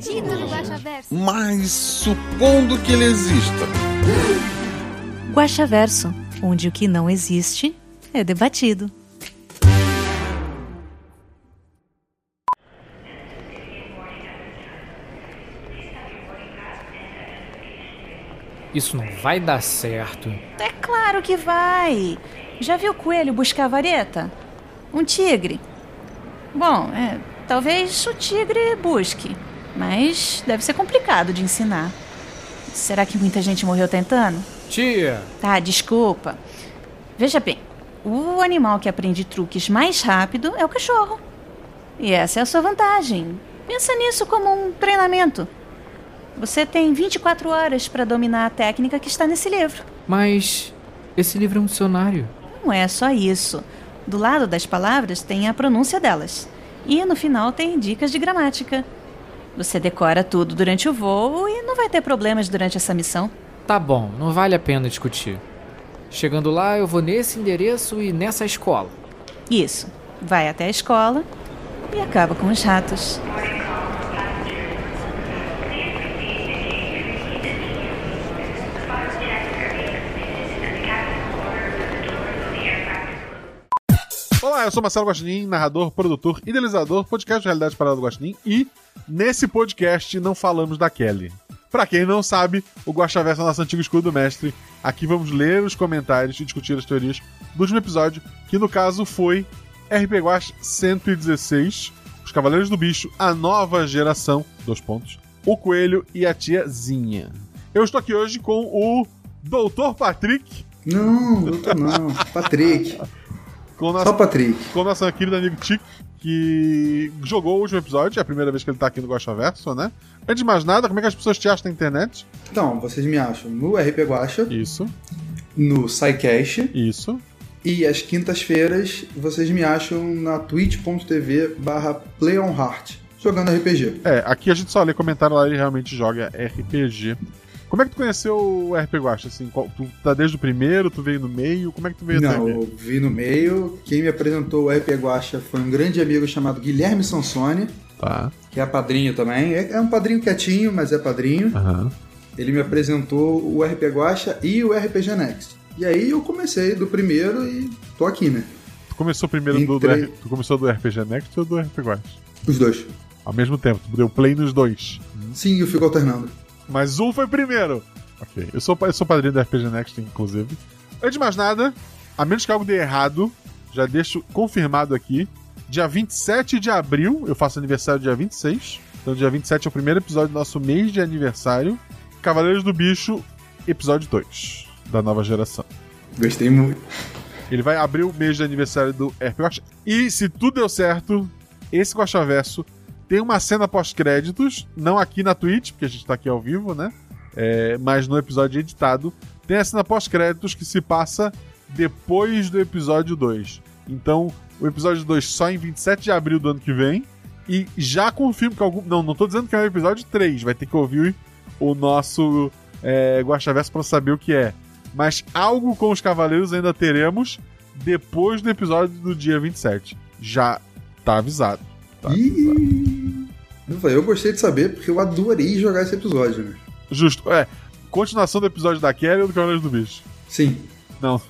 Guaxaverso. Mas supondo que ele exista. Guaxaverso, onde o que não existe é debatido. Isso não vai dar certo. É claro que vai. Já viu o coelho buscar a vareta? Um tigre. Bom, é, talvez o tigre busque, mas deve ser complicado de ensinar. Será que muita gente morreu tentando? Tia, Tá, desculpa. Veja bem, o animal que aprende truques mais rápido é o cachorro. E essa é a sua vantagem. Pensa nisso como um treinamento. Você tem 24 horas para dominar a técnica que está nesse livro. mas esse livro é um dicionário. Não é só isso. Do lado das palavras tem a pronúncia delas. E no final tem dicas de gramática. Você decora tudo durante o voo e não vai ter problemas durante essa missão. Tá bom, não vale a pena discutir. Chegando lá, eu vou nesse endereço e nessa escola. Isso. Vai até a escola e acaba com os ratos. Olá, eu sou Marcelo Guaxinim, narrador, produtor, idealizador, podcast de Realidade Parada do Guaxinim e nesse podcast não falamos da Kelly. Pra quem não sabe, o Guaxaverso é o nosso antigo escudo mestre. Aqui vamos ler os comentários e discutir as teorias do último episódio, que no caso foi RP Guax 116, Os Cavaleiros do Bicho, a nova geração, dois pontos, o Coelho e a Tiazinha. Eu estou aqui hoje com o Doutor Patrick, Não, doutor não. Patrick. com o nosso Só Patrick. com o nosso querido amigo Tico, que jogou o último episódio, é a primeira vez que ele tá aqui no Guaxa Verso, né? Antes de mais nada, como é que as pessoas te acham na internet? Então, vocês me acham no RP Guacha, Isso, no SciCast isso. e às quintas-feiras vocês me acham na twitch.tv barra playonheart, jogando RPG. É, aqui a gente só lê comentário lá e realmente joga RPG. Como é que tu conheceu o RP Guacha? Assim, qual- tu tá desde o primeiro, tu veio no meio? Como é que tu veio Não, eu vi no meio. Quem me apresentou o RP Guacha foi um grande amigo chamado Guilherme Sansone, Tá. que é padrinho também. É é um padrinho quietinho, mas é padrinho. Aham. Ele me apresentou o RP Guacha e o RPG Next. E aí eu comecei do primeiro e tô aqui, né? Tu começou primeiro do, do Entrei. R- tu começou do RPG Next ou do RP Guacha? Os dois. Ao mesmo tempo, tu deu play nos dois. Sim, eu fico alternando. Mas um foi primeiro. Ok. Eu sou, eu sou padrinho do RPG Next, inclusive. Antes de mais nada, a menos que algo dê errado, já deixo confirmado aqui. Dia 27 de abril, eu faço aniversário dia 26. Então, dia 27 é o primeiro episódio do nosso mês de aniversário. Cavaleiros do Bicho, episódio 2, da nova geração. Gostei muito. Ele vai abrir o mês de aniversário do RP Guacha. E se tudo deu certo, esse Guaxaverso tem uma cena pós-créditos, não aqui na Twitch, porque a gente tá aqui ao vivo, né? É, mas no episódio editado, tem a cena pós-créditos que se passa depois do episódio 2. Então, o episódio 2 só em 27 de abril do ano que vem. E já confirmo que algum. Não, não tô dizendo que é o episódio 3, vai ter que ouvir o nosso é, Guaxaverso pra saber o que é. Mas algo com os Cavaleiros ainda teremos depois do episódio do dia 27. Já tá avisado. Tá avisado. Eu gostei de saber porque eu adorei jogar esse episódio, né? Justo. É, continuação do episódio da Kelly ou do Cavaleiros do Bicho? Sim. Não.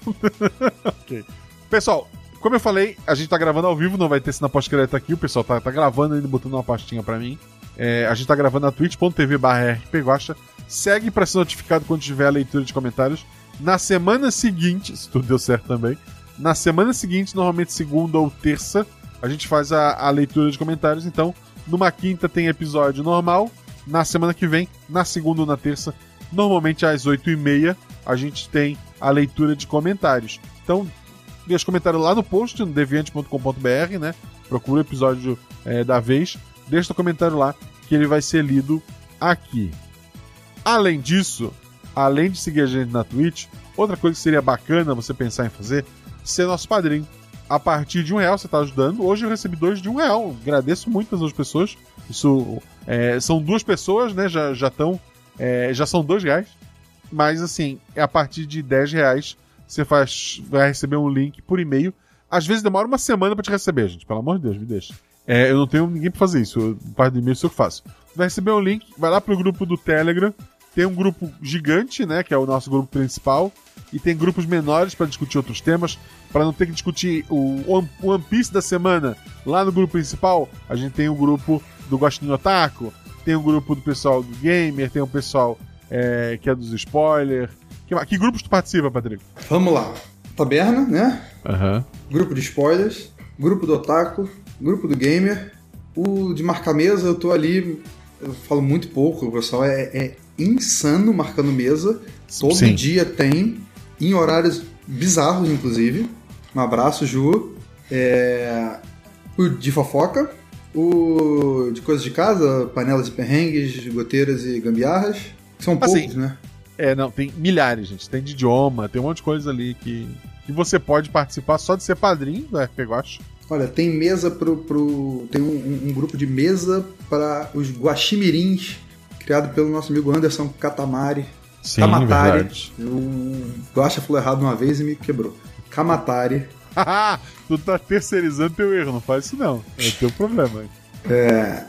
ok. Pessoal, como eu falei, a gente tá gravando ao vivo, não vai ter cena pós-crédito aqui. O pessoal tá, tá gravando ainda, botando uma pastinha pra mim. É, a gente tá gravando na twitch.tv barra rpguacha. Segue pra ser notificado quando tiver a leitura de comentários. Na semana seguinte, se tudo deu certo também, na semana seguinte, normalmente segunda ou terça, a gente faz a, a leitura de comentários. Então, numa quinta tem episódio normal. Na semana que vem, na segunda ou na terça, normalmente às 8h30, a gente tem a leitura de comentários. Então, deixa comentário lá no post, no deviante.com.br, né? Procura o episódio é, da vez. Deixa o comentário lá, que ele vai ser lido aqui. Além disso, além de seguir a gente na Twitch, outra coisa que seria bacana você pensar em fazer, ser nosso padrinho. A partir de um real você está ajudando. Hoje eu recebi dois de um real. Agradeço muito as duas pessoas. Isso é, são duas pessoas, né? Já já estão, é, já são dois reais. Mas assim, é a partir de 10 reais você faz, vai receber um link por e-mail. Às vezes demora uma semana para te receber, gente. Pelo amor de Deus, me deixa. É, eu não tenho ninguém para fazer isso. Parte do e-mail sou eu que faço. Vai receber um link, vai lá pro grupo do Telegram. Tem um grupo gigante, né? Que é o nosso grupo principal. E tem grupos menores para discutir outros temas. Para não ter que discutir o One Piece da semana lá no grupo principal, a gente tem um grupo do Gostinho Otaku. Tem um grupo do pessoal do Gamer. Tem um pessoal é, que é dos spoilers. Que, que grupos tu participa, Patrick? Vamos lá. Taberna, né? Aham. Grupo de spoilers, grupo do Otaku, grupo do Gamer. O de marcar mesa, eu tô ali, eu falo muito pouco, o pessoal é, é insano marcando mesa. Todo Sim. dia tem, em horários bizarros, inclusive. Um abraço, Ju. É, O de fofoca, o de coisas de casa, panelas e perrengues, goteiras e gambiarras. São Assim, poucos, né? É, não, tem milhares, gente. Tem de idioma, tem um monte de coisa ali que, que você pode participar só de ser padrinho do RP Guacha. Olha, tem mesa pro. pro tem um, um- grupo de mesa para os guaximirins, criado pelo nosso amigo Anderson Katamari. Sim, Kamatari. verdade. O Guaxa falou errado uma vez e me quebrou. Kamatari. tu tá terceirizando teu erro, não faz isso não. É teu problema. É,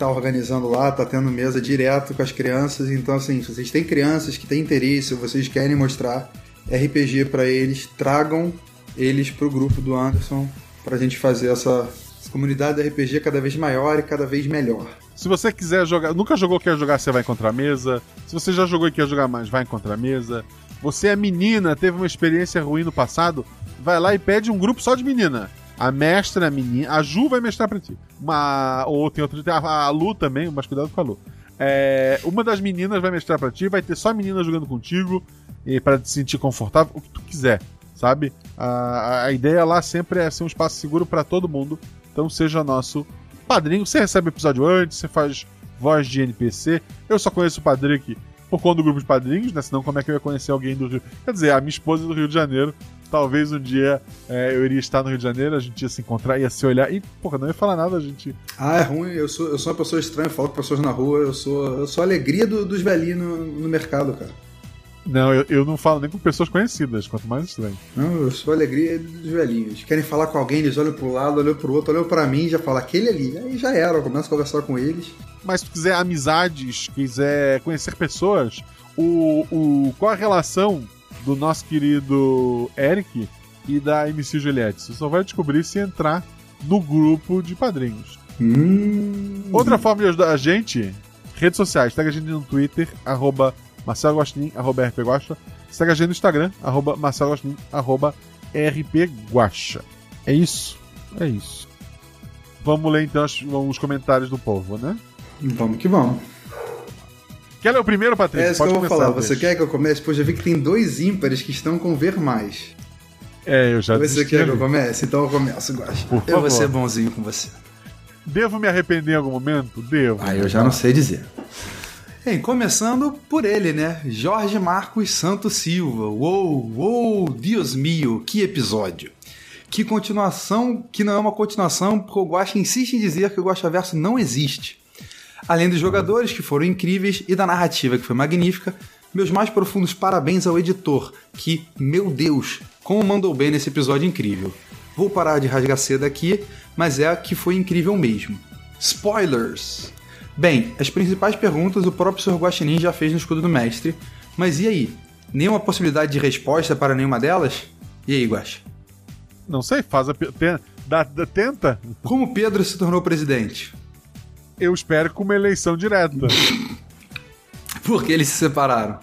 tá organizando lá, tá tendo mesa direto com as crianças. Então, assim, se vocês têm crianças que têm interesse, vocês querem mostrar RPG pra eles, tragam eles pro grupo do Anderson pra gente fazer essa comunidade de RPG cada vez maior e cada vez melhor. Se você quiser jogar, nunca jogou, quer jogar, você vai encontrar mesa. Se você já jogou e quer jogar mais, vai encontrar mesa. Você é menina, teve uma experiência ruim no passado, vai lá e pede um grupo só de menina. A mestra é menina, a Ju vai mestrar pra ti. Uma, ou tem outro, a, a Lu também, mas cuidado com a Lu. É, uma das meninas vai mestrar pra ti, vai ter só menina jogando contigo, e para te sentir confortável, o que tu quiser, sabe? A, a ideia lá sempre é ser um espaço seguro pra todo mundo, então seja nosso padrinho. Você recebe o episódio antes, você faz voz de NPC. Eu só conheço o Patrick por conta do grupo de padrinhos, né? Senão, como é que eu ia conhecer alguém do Rio? Quer dizer, a minha esposa é do Rio de Janeiro. Talvez um dia é, eu iria estar no Rio de Janeiro, a gente ia se encontrar, ia se olhar e, porra, não ia falar nada, a gente. Ah, é ruim. Eu sou, eu sou uma pessoa estranha, falo com pessoas na rua. Eu sou, eu sou a alegria do- dos velhinhos no, no mercado, cara. Não, eu, eu não falo nem com pessoas conhecidas, quanto mais estranho. Não, eu sou a alegria dos velhinhos. Querem falar com alguém, eles olham pro lado, olham pro outro, olham pra mim já falam aquele ali. Aí já era, eu começo a conversar com eles. Mas se tu quiser amizades, quiser conhecer pessoas, o, o, qual a relação do nosso querido Eric e da MC Juliette? Você só vai descobrir se entrar no grupo de padrinhos. Hum. Outra forma de ajudar a gente, redes sociais. Segue a gente no Twitter, arroba Marcelo Guaxinim, arroba RP Guaxa. Segue a gente no Instagram, arroba Marcelo Guaxinim, arroba RP Guaxa. É isso. É isso. Vamos ler então os, os comentários do povo, né? Vamos que vamos. Quer ler o primeiro, Patrícia? É isso que eu vou começar, falar. Você quer que eu comece? Pô, já vi que tem dois ímpares que estão com ver mais. É, eu já Você desisti quer que eu comece? Então eu começo, Guaxa. Por Eu favor. vou ser bonzinho com você. Devo me arrepender em algum momento? Devo. Ah, eu já não sei dizer. Bem, começando por ele, né? Jorge Marcos Santos Silva. Uou, uou, Deus mio, que episódio. Que continuação, que não é uma continuação, porque o Guaxa insiste em dizer que o Guaxaverso não existe. Além dos jogadores, que foram incríveis, e da narrativa, que foi magnífica, meus mais profundos parabéns ao editor, que, meu Deus, como mandou bem nesse episódio incrível. Vou parar de rasgar cedo aqui, mas é que foi incrível mesmo. Spoilers! Bem, as principais perguntas o próprio Sr. Guaxinim já fez no Escudo do Mestre, mas e aí? Nenhuma possibilidade de resposta para nenhuma delas? E aí, Guaxa? Não sei, faz a. dá- dá- tenta. Como Pedro se tornou presidente? Eu espero com uma eleição direta. Por que eles se separaram?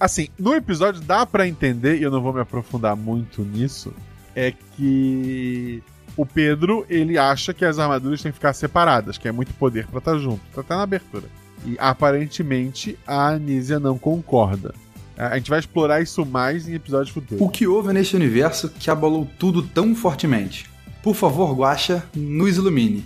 Assim, no episódio dá pra entender, e eu não vou me aprofundar muito nisso, é que o Pedro, ele acha que as armaduras têm que ficar separadas, que é muito poder pra estar junto. Tá até na abertura. E aparentemente a Anísia não concorda. A gente vai explorar isso mais em episódios futuros. O que houve neste universo que abalou tudo tão fortemente? Por favor, Guaxa, nos ilumine.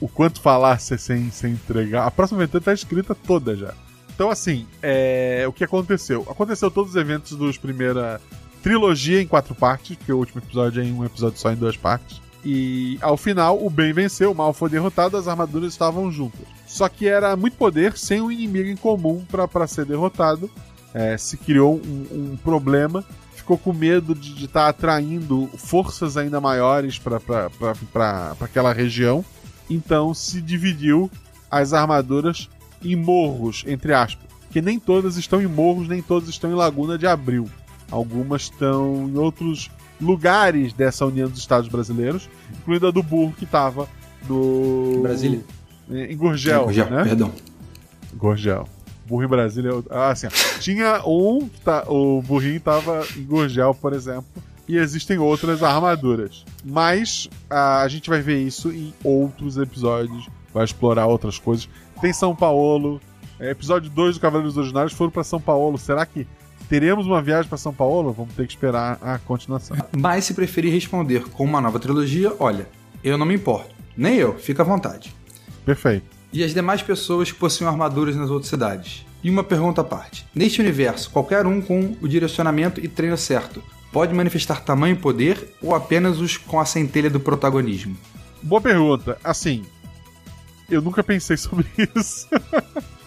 O quanto falar sem, sem entregar. A próxima aventura tá escrita toda já. Então, assim, é, o que aconteceu? Aconteceu todos os eventos dos primeira trilogia em quatro partes, porque o último episódio é em um episódio só em duas partes. E ao final, o bem venceu, o mal foi derrotado, as armaduras estavam juntas. Só que era muito poder sem um inimigo em comum para ser derrotado. É, se criou um, um, problema, ficou com medo de estar tá atraindo forças ainda maiores para aquela região. Então se dividiu as armaduras em morros, entre aspas. Que nem todas estão em morros, nem todas estão em Laguna de Abril. Algumas estão em outros lugares dessa União dos Estados Brasileiros, incluindo a do Burro, que estava do. Brasília. Em Gurgel. Em Gurgel, né? perdão. Gurgel. Burro em Brasília. Ah, assim, tinha um, tá, o burrinho estava em Gurgel, por exemplo, e existem outras armaduras. Mas a, a gente vai ver isso em outros episódios, vai explorar outras coisas. Tem São Paulo. É, episódio 2 do Cavaleiros Originários foram para São Paulo. Será que teremos uma viagem para São Paulo? Vamos ter que esperar a continuação. Mas se preferir responder com uma nova trilogia, olha, eu não me importo. Nem eu, fica à vontade. Perfeito. E as demais pessoas que possuem armaduras nas outras cidades? E uma pergunta à parte. Neste universo, qualquer um com o direcionamento e treino certo pode manifestar tamanho e poder ou apenas os com a centelha do protagonismo? Boa pergunta. Assim, eu nunca pensei sobre isso.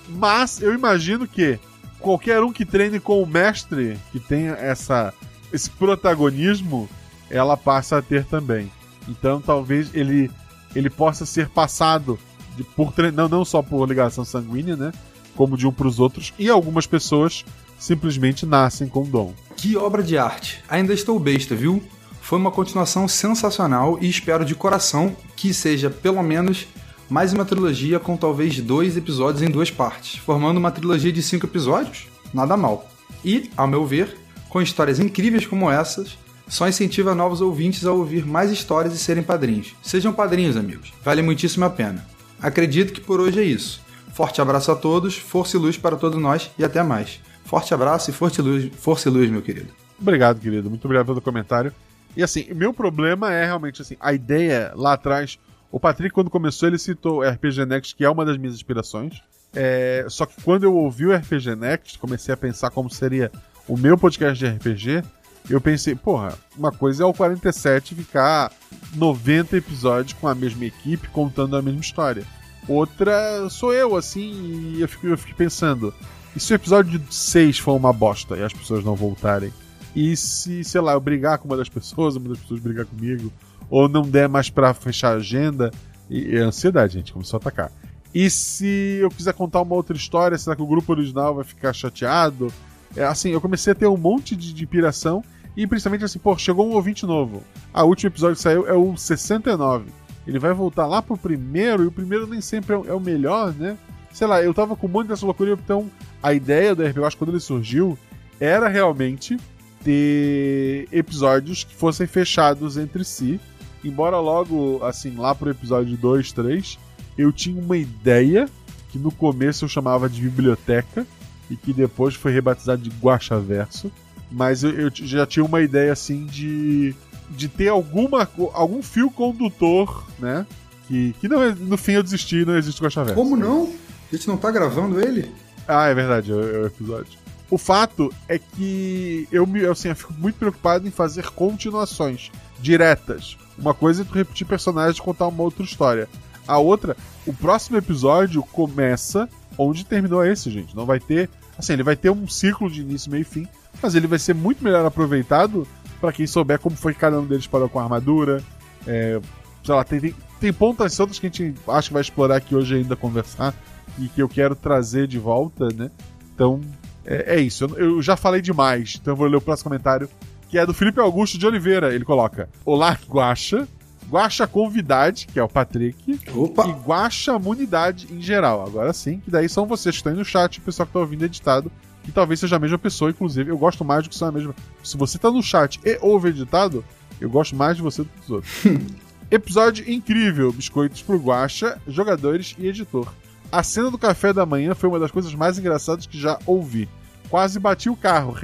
Mas eu imagino que qualquer um que treine com o mestre, que tenha essa, esse protagonismo, ela passa a ter também. Então talvez ele, ele possa ser passado de, por não, não só por ligação sanguínea, né? Como de um para os outros. E algumas pessoas simplesmente nascem com dom. Que obra de arte! Ainda estou besta, viu? Foi uma continuação sensacional e espero de coração que seja pelo menos mais uma trilogia com talvez dois episódios em duas partes, formando uma trilogia de cinco episódios. Nada mal. E, ao meu ver, com histórias incríveis como essas, só incentiva novos ouvintes a ouvir mais histórias e serem padrinhos. Sejam padrinhos, amigos. Vale muitíssimo a pena. Acredito que por hoje é isso. Forte abraço a todos, força e luz para todos nós e até mais. Forte abraço e força e luz, força e luz meu querido. Obrigado, querido. Muito obrigado pelo comentário. E assim, meu problema é realmente assim, a ideia lá atrás o Patrick, quando começou, ele citou RPG Next, que é uma das minhas inspirações. É, só que quando eu ouvi o RPG Next, comecei a pensar como seria o meu podcast de RPG. Eu pensei, porra, uma coisa é o 47 ficar 90 episódios com a mesma equipe contando a mesma história. Outra sou eu, assim, e eu fiquei, eu fiquei pensando: e se o episódio 6 for uma bosta e as pessoas não voltarem? E se, sei lá, eu brigar com uma das pessoas, uma das pessoas brigar comigo, ou não der mais para fechar a agenda. E, e a ansiedade, gente, começou a atacar. E se eu quiser contar uma outra história, será que o grupo original vai ficar chateado? É, assim, eu comecei a ter um monte de, de piração. E principalmente assim, pô, chegou um ouvinte novo. A último episódio que saiu é o 69. Ele vai voltar lá pro primeiro, e o primeiro nem sempre é, é o melhor, né? Sei lá, eu tava com um monte dessa loucura, então a ideia do RPG, quando ele surgiu, era realmente ter episódios que fossem fechados entre si embora logo, assim, lá pro episódio 2, 3, eu tinha uma ideia que no começo eu chamava de biblioteca e que depois foi rebatizado de Guaxaverso. Mas eu, eu, já tinha uma ideia assim de, de ter alguma, algum fio condutor, né? Que, que não, no fim eu desisti não existe Guaxaverso. Como não? A gente não tá gravando ele? Ah, é verdade, é, é o episódio. O fato é que eu, me, assim, eu fico muito preocupado em fazer continuações diretas. Uma coisa é tu repetir personagens e contar uma outra história. A outra, o próximo episódio começa onde terminou esse, gente. Não vai ter. Assim, ele vai ter um ciclo de início, meio e fim, mas ele vai ser muito melhor aproveitado para quem souber como foi que cada um deles parou com a armadura. É, sei lá, tem, tem, tem pontas soltas que a gente acha que vai explorar aqui hoje ainda conversar e que eu quero trazer de volta, né? Então, é, é isso. Eu, eu, já falei demais, então eu vou ler o próximo comentário que é do Felipe Augusto de Oliveira. Ele coloca: Olá, Guacha. Guacha Convidade, que é o Patrick. Opa. E Guacha Munidade em geral. Agora sim, que daí são vocês que estão aí no chat, o pessoal que está ouvindo editado. Que talvez seja a mesma pessoa, inclusive. Eu gosto mais do que ser a mesma. Se você está no chat e ouve editado, eu gosto mais de você do que dos outros. Episódio incrível: Biscoitos pro Guacha, jogadores e editor. A cena do café da manhã foi uma das coisas mais engraçadas que já ouvi. Quase bati o carro.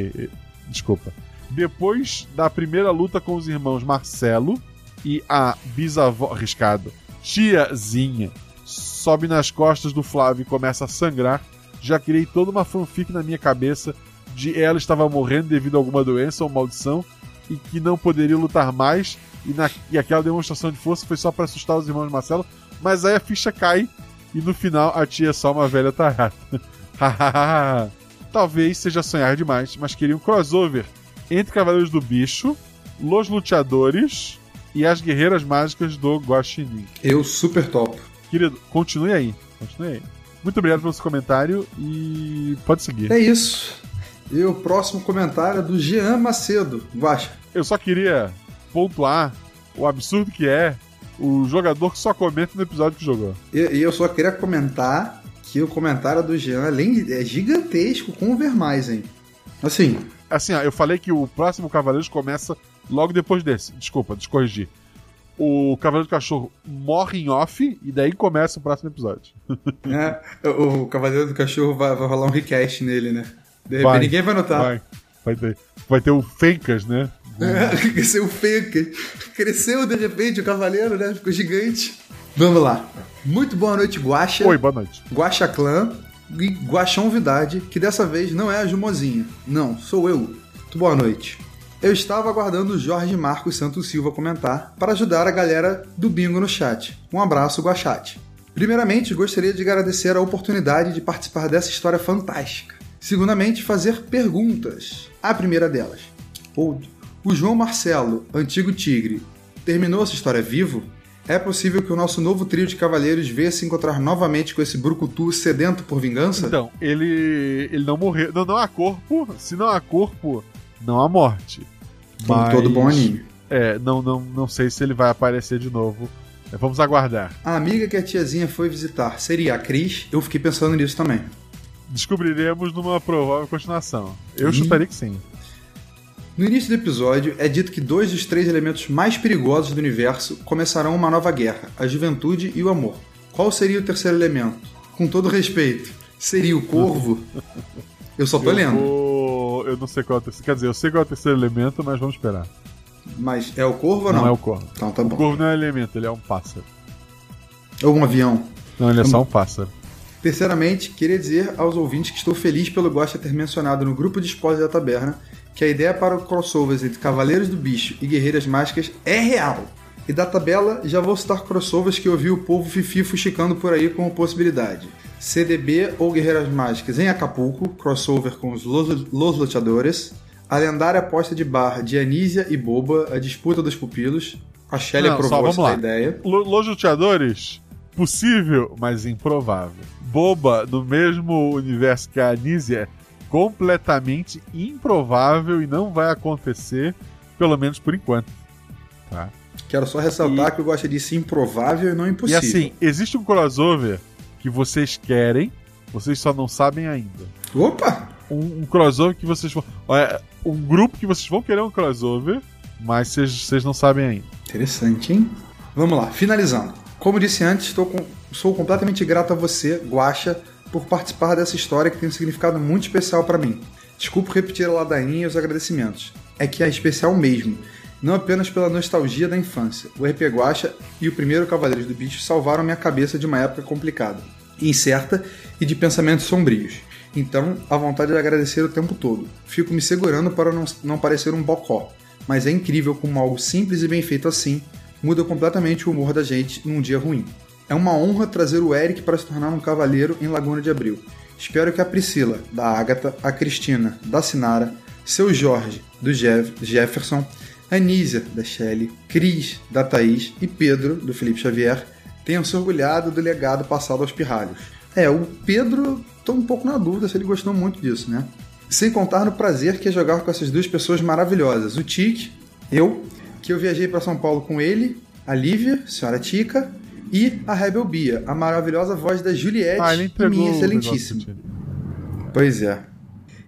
Desculpa. Depois da primeira luta com os irmãos Marcelo e a bisavó arriscado, tiazinha, sobe nas costas do Flávio e começa a sangrar, Já criei toda uma fanfic na minha cabeça de ela estava morrendo devido a alguma doença ou maldição e que não poderia lutar mais. E, na, e aquela demonstração de força foi só para assustar os irmãos Marcelo. Mas aí a ficha cai e no final a tia é só uma velha tarada. Talvez seja sonhar demais, mas queria um crossover entre Cavaleiros do Bicho, Los Luteadores e as Guerreiras Mágicas do Guaxinim. Eu super top. Querido, continue aí. Continue aí. Muito obrigado pelo seu comentário e pode seguir. É isso. E o próximo comentário é do Jean Macedo. Guaxa. Eu só queria pontuar o absurdo que é o jogador que só comenta no episódio que jogou. E, e eu só queria comentar que o comentário do Jean, além de, é gigantesco com o Vermaisen. Assim. Assim, ó, eu falei que o próximo Cavaleiros começa logo depois desse. Desculpa, descorrigir. O Cavaleiro do Cachorro morre em off e daí começa o próximo episódio. É, o Cavaleiro do Cachorro vai, vai rolar um request nele, né? De repente vai, ninguém vai notar. Vai, vai, ter, vai ter o Fencas, né? É, cresceu o Fencas. Cresceu de repente o Cavaleiro, né? Ficou gigante. Vamos lá. Muito boa noite, Guaxa. Oi, boa noite. Guaxa Clã e Guaxonvidade, que dessa vez não é a Jumozinha. Não, sou eu. Boa noite. Eu estava aguardando o Jorge Marcos Santos Silva comentar para ajudar a galera do bingo no chat. Um abraço, Guachate. Primeiramente, gostaria de agradecer a oportunidade de participar dessa história fantástica. Segundamente, fazer perguntas. A primeira delas. O João Marcelo, antigo tigre, terminou essa história vivo? É possível que o nosso novo trio de cavaleiros venha se encontrar novamente com esse brucutu sedento por vingança? Então, ele ele não morreu. Não, não há corpo. Se não há corpo, não há morte. Como Mas, todo bom anime. É, não, não, não sei se ele vai aparecer de novo. É, vamos aguardar. A amiga que a tiazinha foi visitar seria a Cris? Eu fiquei pensando nisso também. Descobriremos numa provável continuação. Eu chutaria que sim. No início do episódio, é dito que dois dos três elementos mais perigosos do universo começarão uma nova guerra: a juventude e o amor. Qual seria o terceiro elemento? Com todo respeito, seria o corvo? Eu só tô eu lendo. Vou... Eu não sei qual é o terceiro. Quer dizer, eu sei qual é o terceiro elemento, mas vamos esperar. Mas é o corvo ou não? Não é o corvo. Então tá bom. O corvo não é elemento, ele é um pássaro. Ou um avião. Não, ele é só um pássaro. Terceiramente, queria dizer aos ouvintes que estou feliz pelo Gosta ter mencionado no grupo de spoilers da taberna que a ideia para o crossovers entre Cavaleiros do Bicho e Guerreiras Mágicas é real. E da tabela já vou citar crossovers que eu vi o povo fifi fuxicando por aí como possibilidade. CDB ou Guerreiras Mágicas em Acapulco, crossover com os Los, Los Loteadores. A lendária aposta de barra de Anísia e Boba, a disputa dos pupilos. A Shelly aprovou essa ideia. Los Loteadores, possível, mas improvável. Boba, no mesmo universo que a Anísia, completamente improvável e não vai acontecer, pelo menos por enquanto. Tá? Quero só ressaltar e... que eu gosto disso improvável e não impossível. E assim, existe um crossover que vocês querem, vocês só não sabem ainda. Opa! Um, um crossover que vocês vão. É, um grupo que vocês vão querer um crossover, mas vocês, não sabem ainda. Interessante, hein? Vamos lá, finalizando. Como disse antes, estou com, sou completamente grato a você, Guacha, por participar dessa história que tem um significado muito especial para mim. Desculpe repetir a ladainha e os agradecimentos. É que é especial mesmo não apenas pela nostalgia da infância. O RP Guacha e o primeiro Cavaleiros do Bicho salvaram minha cabeça de uma época complicada, incerta e de pensamentos sombrios. Então, a vontade de agradecer o tempo todo. Fico me segurando para não, não parecer um bocó, mas é incrível como algo simples e bem feito assim muda completamente o humor da gente num dia ruim. É uma honra trazer o Eric para se tornar um cavaleiro em Laguna de Abril. Espero que a Priscila, da Agatha, a Cristina, da Sinara, seu Jorge, do Jeff, Jefferson Anísia, da Shelley, Cris, da Thaís e Pedro, do Felipe Xavier, tenham se orgulhado do legado passado aos pirralhos. É, o Pedro, estou um pouco na dúvida se ele gostou muito disso, né? Sem contar no prazer que é jogar com essas duas pessoas maravilhosas, o Tique, eu, que eu viajei para São Paulo com ele, a Lívia, senhora Tica, e a Rebel Bia, a maravilhosa voz da Juliette, ah, minha excelentíssima. Pois é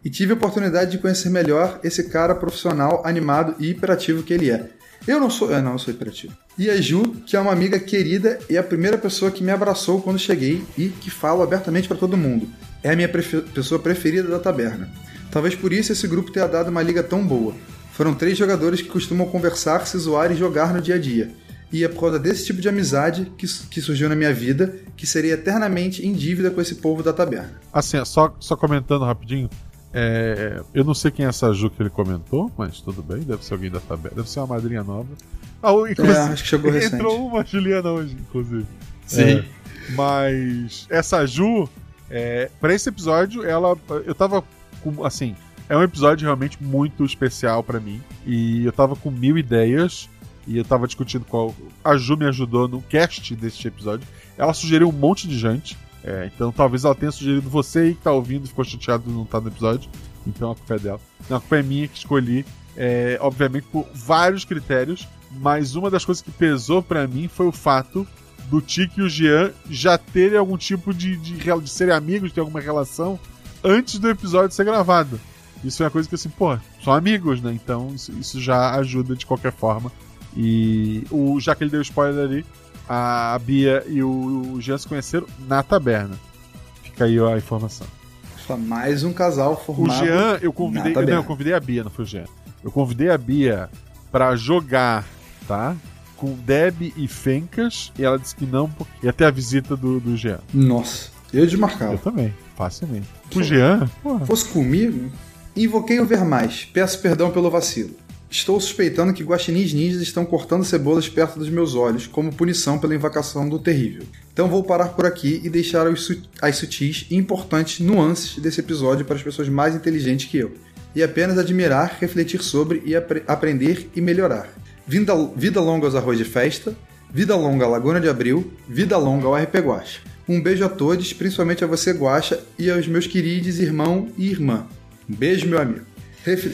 e tive a oportunidade de conhecer melhor esse cara profissional, animado e hiperativo que ele é. Eu não sou, eu não eu sou hiperativo. E a Ju, que é uma amiga querida e a primeira pessoa que me abraçou quando cheguei e que falo abertamente para todo mundo. É a minha prefer pessoa preferida da taberna. Talvez por isso esse grupo tenha dado uma liga tão boa. Foram três jogadores que costumam conversar, se zoar e jogar no dia a dia. E é por causa desse tipo de amizade que, que surgiu na minha vida que seria eternamente em dívida com esse povo da taberna. Assim, só, só comentando rapidinho. é, eu não sei quem é essa Ju que ele comentou, mas tudo bem, deve ser alguém da taberna. Deve ser uma madrinha nova. Ah, o- inclusive, É, acho que chegou recente. Entrou uma Juliana hoje, inclusive. Sim. É, mas essa Ju, é, para esse episódio, ela. Eu tava com. Assim, é um episódio realmente muito especial pra mim. E eu tava com mil ideias. E eu tava discutindo qual. A Ju me ajudou no cast deste episódio. Ela sugeriu um monte de gente. É, então talvez ela tenha sugerido você aí que tá ouvindo ficou chateado de não estar no episódio. Então a culpa é dela. Não, a culpa é minha que escolhi. é, obviamente por vários critérios. Mas uma das coisas que pesou pra mim foi o fato do Tiki e o Jean já terem algum tipo de, de, de serem amigos, de ter alguma relação antes do episódio ser gravado. Isso é uma coisa que assim, pô, são amigos, né? Então isso, isso já ajuda de qualquer forma. E o, já que ele deu spoiler ali, a Bia e o, o Jean se conheceram na taberna. Fica aí a informação. Mais um casal O formado. Jean, eu convidei. Não, eu convidei a Bia, não foi o Jean. Eu convidei a Bia pra jogar, tá? Com Deb e Fencas. E ela disse que não, porque ia ter a visita do, do Jean. Nossa, eu desmarcava. Eu também, facilmente. O Jean, porra. Fosse comigo, invoquei o ver mais. Peço perdão pelo vacilo. Estou suspeitando que guaxinins ninjas estão cortando cebolas perto dos meus olhos, como punição pela invocação do terrível. Então vou parar por aqui e deixar as sutis e importantes nuances desse episódio para as pessoas mais inteligentes que eu. E apenas admirar, refletir sobre e apre- aprender e melhorar. Vida, vida longa aos arroz de festa, vida longa à Laguna de Abril, vida longa ao RP Guacha. Um beijo a todos, principalmente a você, Guacha, e aos meus queridos irmão e irmã. Um beijo, meu amigo.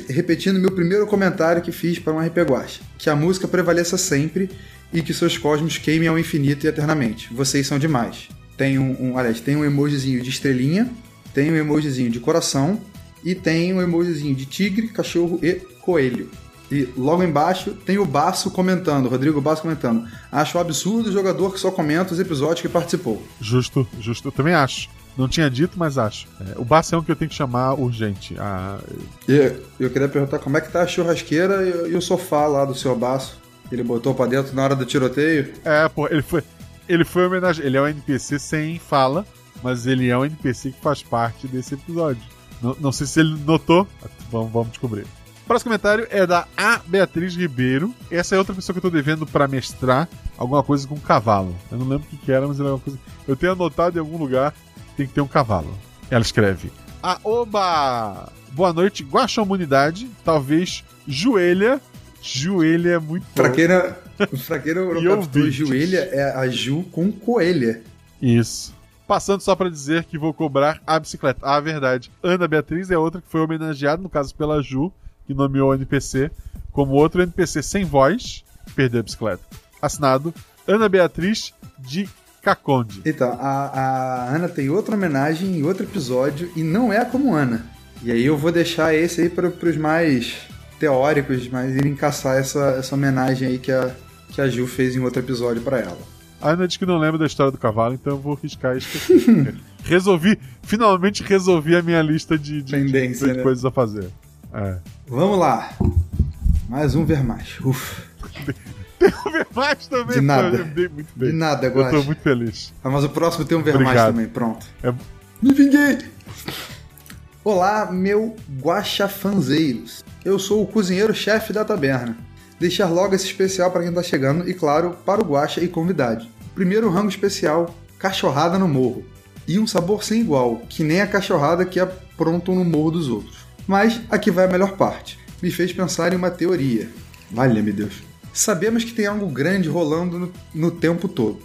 Repetindo meu primeiro comentário que fiz para um RP Guacha. Que a música prevaleça sempre e que seus cosmos queimem ao infinito e eternamente. Vocês são demais. Tem um, um aliás, tem um emojizinho de estrelinha, tem um emojizinho de coração e tem um emojizinho de tigre, cachorro e coelho. E logo embaixo tem o Baço comentando, Rodrigo Baço comentando. Acho um absurdo o jogador que só comenta os episódios que participou. Justo, justo. Eu também acho. Não tinha dito, mas acho. É, o Baço é um que eu tenho que chamar urgente. Ah, E eu queria perguntar como é que tá a churrasqueira e, e o sofá lá do seu Baço. Ele botou pra dentro na hora do tiroteio. É, pô, ele foi. Ele foi homenagem. Ele é um NPC sem fala, mas ele é um NPC que faz parte desse episódio. Não, não sei se ele notou. Vamos, vamos descobrir. O próximo comentário é da A Beatriz Ribeiro. Essa é outra pessoa que eu tô devendo pra mestrar alguma coisa com cavalo. Eu não lembro o que, que era, mas era uma coisa. Eu tenho anotado em algum lugar tem que ter um cavalo. Ela escreve: A Oba! Boa noite, Guaxamunidade. Talvez joelha. Joelha é muito Pra bom. quem não, pra quem não, E não captou, ouvintes. joelha é a Ju com coelha. Isso. Passando só pra dizer que vou cobrar a bicicleta. Ah, verdade. Ana Beatriz é outra que foi homenageada, no caso pela Ju, que nomeou o NPC, como outro NPC sem voz, que perdeu a bicicleta. Assinado Ana Beatriz de Caconde. Então, a, a Ana tem outra homenagem em outro episódio e não é como Ana. E aí eu vou deixar esse aí para os mais teóricos, mas irem caçar essa, essa homenagem aí que a, que a Ju fez em outro episódio para ela. A Ana diz que não lembra da história do cavalo, então eu vou riscar isso aqui. resolvi, finalmente resolvi a minha lista de, de, de- de né? coisas a fazer. É. Vamos lá. Mais um ver mais. Ufa. Tem um ver mais também, De nada. eu me muito bem. De nada, Eu tô Guaxa. muito feliz. Ah, mas o próximo tem um Obrigado. também. Pronto. É- Me vinguei! Olá, meu guaxafanzeiros. Eu sou o cozinheiro-chefe da taberna. Deixar logo esse especial para quem tá chegando e, claro, para o guaxa e convidade. Primeiro rango especial, cachorrada no morro. E um sabor sem igual, que nem a cachorrada que aprontam no morro dos outros. Mas aqui vai a melhor parte. Me fez pensar em uma teoria. Valha-me Deus. Sabemos que tem algo grande rolando no, no tempo todo.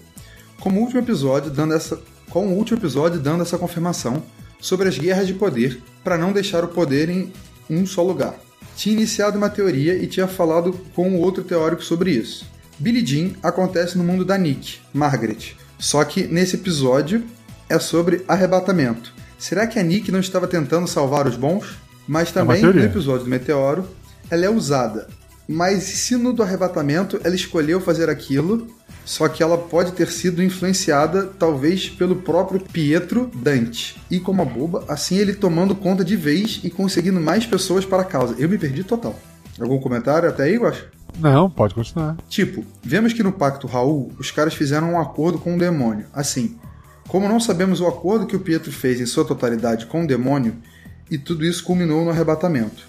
Como o último episódio dando essa, com o último episódio dando essa confirmação sobre as guerras de poder para não deixar o poder em um só lugar. Tinha iniciado uma teoria e tinha falado com outro teórico sobre isso. Billie Jean acontece no mundo da Nick, Margaret. Só que nesse episódio é sobre arrebatamento. Será que a Nick não estava tentando salvar os bons? Mas também no teoria. episódio do Meteoro, ela é usada. Mas e se no do arrebatamento ela escolheu fazer aquilo, só que ela pode ter sido influenciada talvez pelo próprio Pietro Dante. E como a boba, assim ele tomando conta de vez e conseguindo mais pessoas para a causa. Eu me perdi total. Algum comentário até aí, Guaxa? Não, pode continuar. Tipo, vemos que no Pacto Raul, os caras fizeram um acordo com o demônio. Assim, como não sabemos o acordo que o Pietro fez em sua totalidade com o demônio, e tudo isso culminou no arrebatamento.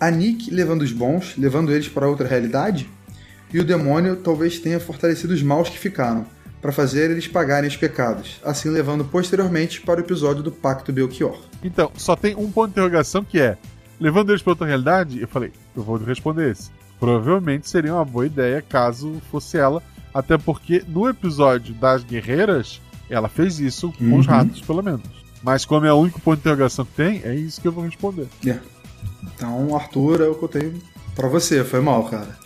A Nick levando os bons, levando eles para outra realidade? E o demônio talvez tenha fortalecido os maus que ficaram, para fazer eles pagarem os pecados, assim levando posteriormente para o episódio do Pacto Belchior. Então, só tem um ponto de interrogação que é: levando eles para outra realidade, eu falei, eu vou responder esse. Provavelmente seria uma boa ideia caso fosse ela, até porque no episódio das guerreiras, ela fez isso com os Uhum. ratos, pelo menos. Mas como é o único ponto de interrogação que tem, é isso que eu vou responder. É. Então, Arthur, é o que eu tenho pra você. Foi mal, cara.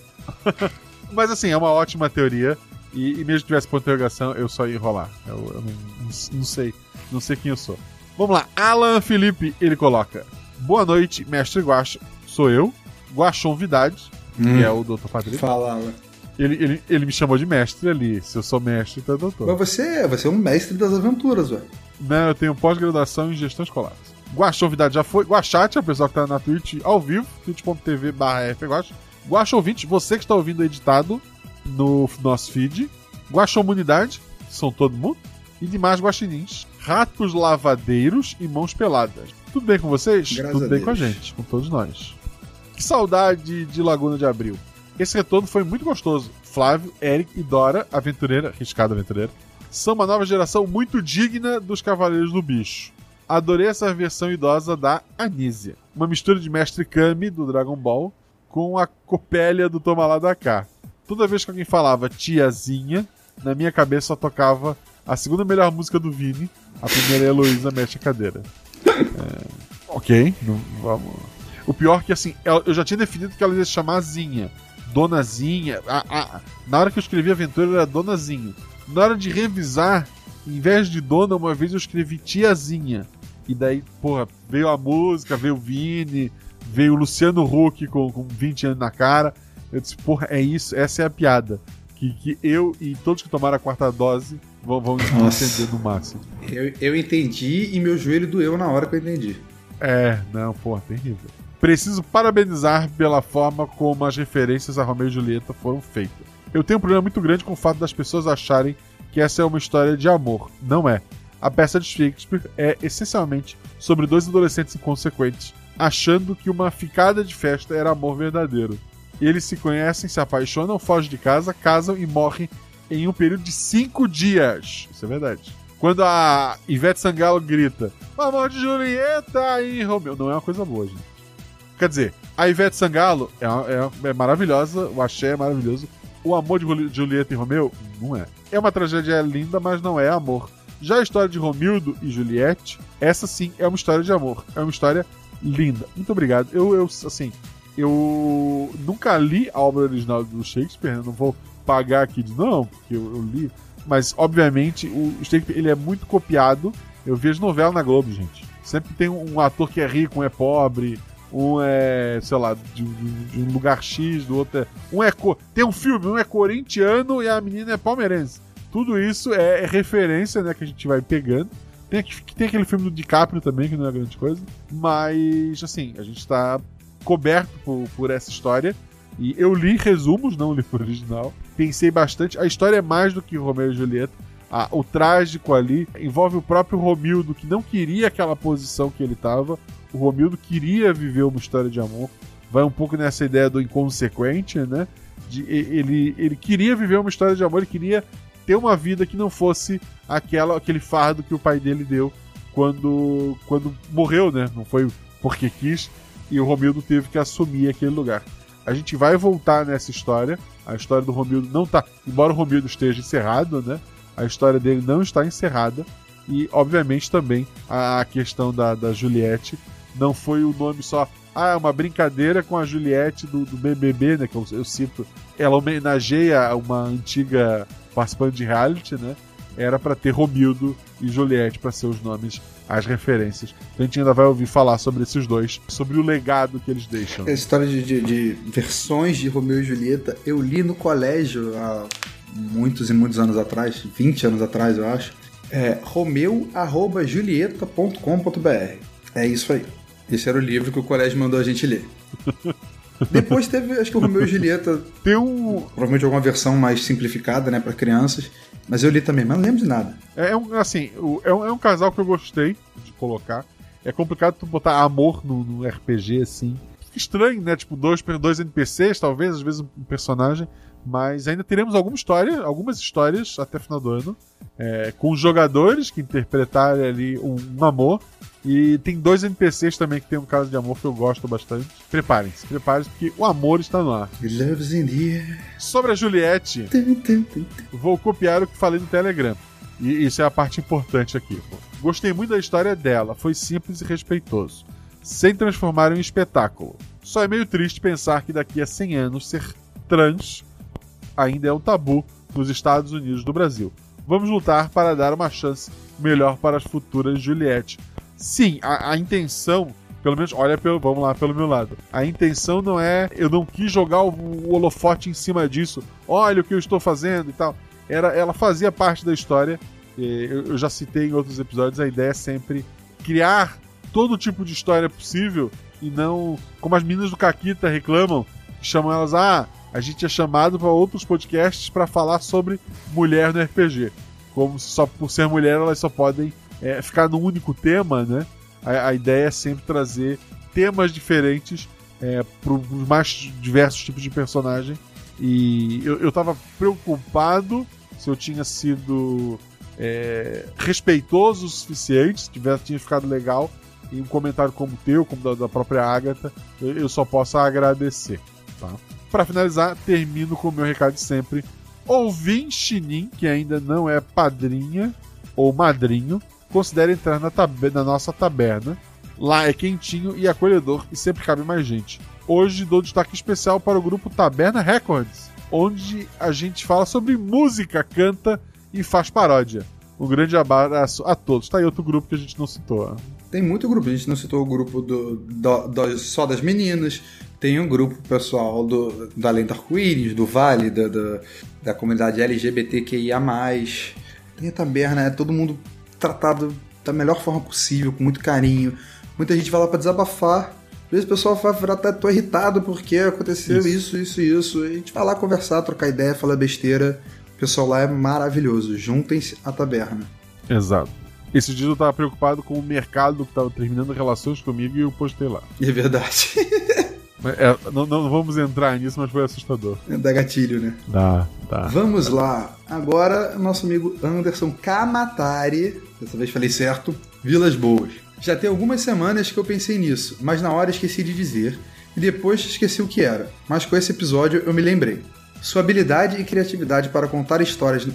Mas assim, é uma ótima teoria. E, e mesmo que tivesse ponto de interrogação, eu só ia enrolar. Eu, eu não, não- não sei. Não sei quem eu sou. Vamos lá. Alan Felipe, ele coloca. Boa noite, mestre Guacha. Sou eu, Guachon Vidade, Hum. que é o Dr. Padre. Fala, Alan. Ele, ele, ele me chamou de mestre ali. Se eu sou mestre, é doutor. Mas você, você é um mestre das aventuras, ué. Não, eu tenho pós-graduação em gestão escolar. Guaxa Novidade já foi. Guaxate, o pessoal que tá na Twitch ao vivo, twitch.tv barra fguacha. Guaxa Ouvinte, você que está ouvindo editado no nosso feed. Guaxa Comunidade, que são todo mundo. E demais guaxinins. Ratos lavadeiros e mãos peladas. Tudo bem com vocês? Graças Tudo bem Deus. com a gente, com todos nós. Que saudade de Laguna de Abril. Esse retorno foi muito gostoso. Flávio, Eric e Dora, aventureira, arriscada aventureira, são uma nova geração muito digna dos Cavaleiros do Bicho. Adorei essa versão idosa da Anísia. Uma mistura de Mestre Kami do Dragon Ball com a Copélia do Toma lá da cá. Toda vez que alguém falava tiazinha, na minha cabeça só tocava a segunda melhor música do Vini, a primeira é Heloísa Mexe a Cadeira. É, ok, não- vamos. O pior é que assim, eu eu já tinha definido que ela ia se chamar Zinha. Donazinha. A, a- na hora que eu escrevi Aventura era Donazinha. Na hora de revisar, em vez de Dona, uma vez eu escrevi Tiazinha. E daí, porra, veio a música, veio o Vini, veio o Luciano Huck com, com 20 anos na cara. Eu disse, porra, é isso, essa é a piada. Que, que eu e todos que tomaram a quarta dose vão, vão entender no máximo. Eu, eu entendi e meu joelho doeu na hora que eu entendi. É, não, porra, terrível. Preciso parabenizar pela forma como as referências a Romeu e Julieta foram feitas. Eu tenho um problema muito grande com o fato das pessoas acharem que essa é uma história de amor. Não é. A peça de Shakespeare é essencialmente sobre dois adolescentes inconsequentes, achando que uma ficada de festa era amor verdadeiro. Eles se conhecem, se apaixonam, fogem de casa, casam e morrem em um período de cinco dias. Isso é verdade. Quando a Ivete Sangalo grita "O amor de Julieta e Romeu. Não é uma coisa boa, gente. Quer dizer, a Ivete Sangalo é, é- é maravilhosa, o axé é maravilhoso. O amor de Juli- Julieta e Romeu não é. É uma tragédia linda, mas não é amor. Já a história de Romildo e Juliette, essa sim é uma história de amor. É uma história linda. Muito obrigado. Eu, eu assim, eu nunca li a obra original do Shakespeare, né? não vou pagar aqui de não, porque eu, eu li. Mas, obviamente, o Shakespeare ele é muito copiado. Eu vejo novela na Globo, gente. Sempre tem um ator que é rico, um é pobre, um é, sei lá, de, de- de um lugar X, do outro é. Um é tem um filme, um é corintiano e a menina é palmeirense. Tudo isso é, referência, né, que a gente vai pegando. Tem, tem aquele filme do DiCaprio também, que não é grande coisa. Mas, assim, a gente tá coberto por, por essa história. E eu li resumos, não li o original. Pensei bastante. A história é mais do que Romeu e Julieta. Ah, o trágico ali envolve o próprio Romildo, que não queria aquela posição que ele estava. O Romildo queria viver uma história de amor. Vai um pouco nessa ideia do inconsequente, né? De, ele, ele queria viver uma história de amor, ele queria ter uma vida que não fosse aquela, aquele fardo que o pai dele deu quando, quando morreu, né? Não foi porque quis. E o Romildo teve que assumir aquele lugar. A gente vai voltar nessa história. A história do Romildo não tá. Embora o Romildo esteja encerrado, né? A história dele não está encerrada. E, obviamente, também a questão da, da Juliette não foi o nome só. Ah, é uma brincadeira com a Juliette do, do BBB, né? Que eu, eu cito. Ela homenageia uma antiga participante de reality, né? Era para ter Romildo e Juliette para ser os nomes, as referências. Então a gente ainda vai ouvir falar sobre esses dois, sobre o legado que eles deixam. Essa história de, de- de versões de Romeu e Julieta eu li no colégio há muitos e muitos anos atrás, 20 anos atrás, eu acho. É romeu.julieta.com.br. É isso aí. Esse era o livro que o colégio mandou a gente ler. Depois teve, acho que o Romeu e Julieta. Tem um. Provavelmente alguma versão mais simplificada, né, pra crianças. Mas eu li também, mas não lembro de nada. É um, assim, é um, é um casal que eu gostei de colocar. É complicado tu botar amor no, no RPG, assim. Fica estranho, né? Tipo, dois, dois NPCs, talvez, às vezes um personagem. Mas ainda teremos alguma história, algumas histórias até o final do ano. é, com jogadores que interpretarem ali um, um amor. E tem dois NPCs também que tem um caso de amor que eu gosto bastante. Preparem-se, preparem-se, porque o amor está no ar. Love's in the air. Sobre a Juliette, vou copiar o que falei no Telegram. E isso é a parte importante aqui. pô. Gostei muito da história dela, foi simples e respeitoso, sem transformar em um espetáculo. Só é meio triste pensar que daqui a 100 anos ser trans ainda é um tabu nos Estados Unidos do Brasil. Vamos lutar para dar uma chance melhor para as futuras Juliette. Sim, a, a intenção, pelo menos, olha, pelo, vamos lá pelo meu lado. A intenção não é, eu não quis jogar o, o holofote em cima disso. Olha o que eu estou fazendo e tal. Era, ela fazia parte da história. Eu, eu já citei em outros episódios. A ideia é sempre criar todo tipo de história possível e não como as meninas do Caquita reclamam, chamam elas ah, a gente é chamado para outros podcasts para falar sobre mulher no RPG. Como se só por ser mulher elas só podem é, ficar num único tema, né? A, a ideia é sempre trazer temas diferentes é, para os mais diversos tipos de personagem. E eu, eu tava preocupado se eu tinha sido é, respeitoso o suficiente, se tivesse, tinha ficado legal. E um comentário como o teu, como da, da própria Agatha, eu, eu só posso agradecer. Tá? Para finalizar, termino com o meu recado de sempre. Ouvim Chinin, que ainda não é padrinha ou madrinho, considere entrar na, na nossa taberna. Lá é quentinho e acolhedor e sempre cabe mais gente. Hoje dou destaque especial para o grupo Taberna Records, onde a gente fala sobre música, canta e faz paródia. Um grande abraço a todos. Tá aí outro grupo que a gente não citou. Tem muito grupo, a gente não citou o grupo do, do- do- só das meninas, tem um grupo pessoal do, do Além do Arco-Íris, do Vale, da, da, da comunidade LGBTQIA. Tem a taberna, é todo mundo tratado da melhor forma possível, com muito carinho. Muita gente vai lá pra desabafar. Às vezes o pessoal vai virar até tô irritado porque aconteceu isso, isso, isso. E a gente vai lá conversar, trocar ideia, falar besteira. O pessoal lá é maravilhoso. Juntem-se à taberna. Exato. Esse dia eu tava preocupado com o mercado que tava terminando relações comigo e eu postei lá. É verdade. É, não, não vamos entrar nisso, mas foi assustador. Dá gatilho, né? Tá, tá. Vamos lá. Agora, nosso amigo Anderson Kamatari. Dessa vez falei certo. Vilas Boas. Já tem algumas semanas que eu pensei nisso, mas na hora esqueci de dizer. E depois esqueci o que era. Mas com esse episódio eu me lembrei. Sua habilidade e criatividade para contar histórias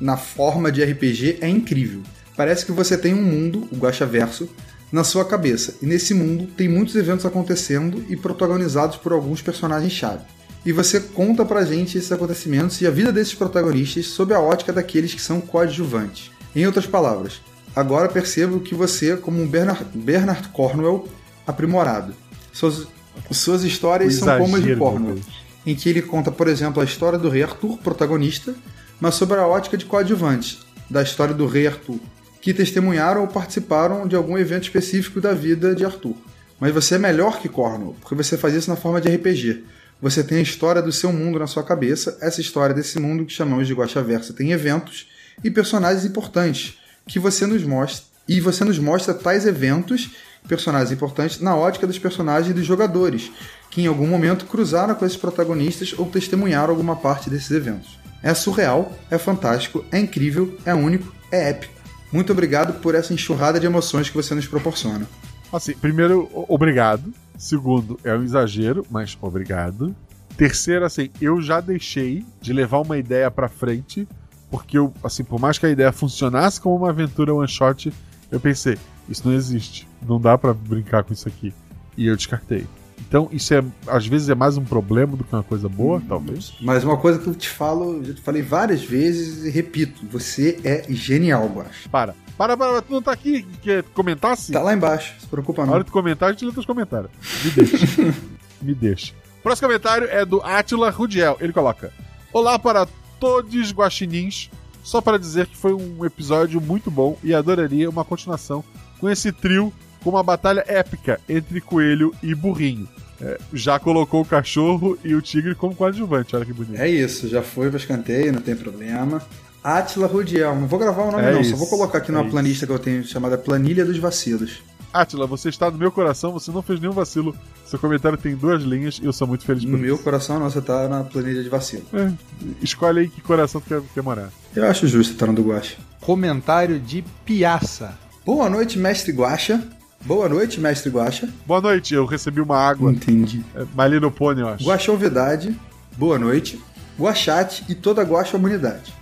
na forma de RPG é incrível. Parece que você tem um mundo, o Guaxaverso, na sua cabeça. E nesse mundo tem muitos eventos acontecendo e protagonizados por alguns personagens-chave. E você conta pra gente esses acontecimentos e a vida desses protagonistas sob a ótica daqueles que são coadjuvantes. Em outras palavras, agora percebo que você, como um Bernard, Bernard Cornwell aprimorado. Suas, suas histórias O são como as de exagero, Cornwell, em que ele conta, por exemplo, a história do rei Arthur, protagonista, mas sob a ótica de coadjuvantes, da história do rei Arthur, que testemunharam ou participaram de algum evento específico da vida de Arthur. Mas você é melhor que Cornwell, porque você faz isso na forma de RPG. Você tem a história do seu mundo na sua cabeça, essa história desse mundo que chamamos de Guaxaversa tem eventos e personagens importantes que você nos mostra e você nos mostra tais eventos, personagens importantes na ótica dos personagens e dos jogadores, que em algum momento cruzaram com esses protagonistas ou testemunharam alguma parte desses eventos. É surreal, é fantástico, é incrível, é único, é épico. Muito obrigado por essa enxurrada de emoções que você nos proporciona. Assim, primeiro, obrigado. Segundo, é um exagero, mas obrigado. Terceiro, assim, eu já deixei de levar uma ideia pra frente, porque eu, assim, por mais que a ideia funcionasse como uma aventura one shot, eu pensei, isso não existe. Não dá pra brincar com isso aqui. E eu descartei. Então, isso é, às vezes é mais um problema do que uma coisa boa, talvez. Mas uma coisa que eu te falo, já te falei várias vezes e repito, você é genial, Guax. Para. Para, para, tu não tá aqui, quer comentasse? Tá lá embaixo, se preocupa Na não. hora de comentar, a gente lê teus comentários. Me deixa. Me deixa. Próximo comentário é do Atila Rudiel. Ele coloca: Olá para todos guaxinins. Só para dizer que foi um episódio muito bom e adoraria uma continuação com esse trio com uma batalha épica entre Coelho e Burrinho. é, já colocou o cachorro e o tigre como coadjuvante. Olha que bonito. É isso, já foi pra escanteio, não tem problema. Atila Rudiel, não vou gravar o nome É não, isso, só vou colocar aqui numa é planilha que eu tenho chamada Planilha dos Vacilos. Atila, você está no meu coração, você não fez nenhum vacilo. Seu comentário tem duas linhas e eu sou muito feliz por No isso. meu coração, não, você tá na planilha de vacilo. É, escolhe aí que coração tu quer, quer morar. Eu acho justo estar no do Guacha. Comentário de Piaça. Boa noite, mestre Guacha. Boa noite, mestre Guacha. Boa noite, eu recebi uma água. Entendi. É, Malino Pony, eu acho. Guaxovidade, boa noite. Guachate e toda a Guaxa humanidade.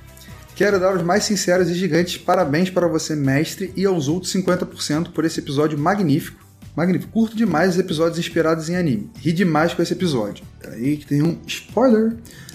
Quero dar os mais sinceros e gigantes parabéns para você, mestre, e aos outros 50% por esse episódio magnífico. Magnífico. Curto demais os episódios inspirados em anime. Ri demais com esse episódio. Peraí que tem um spoiler.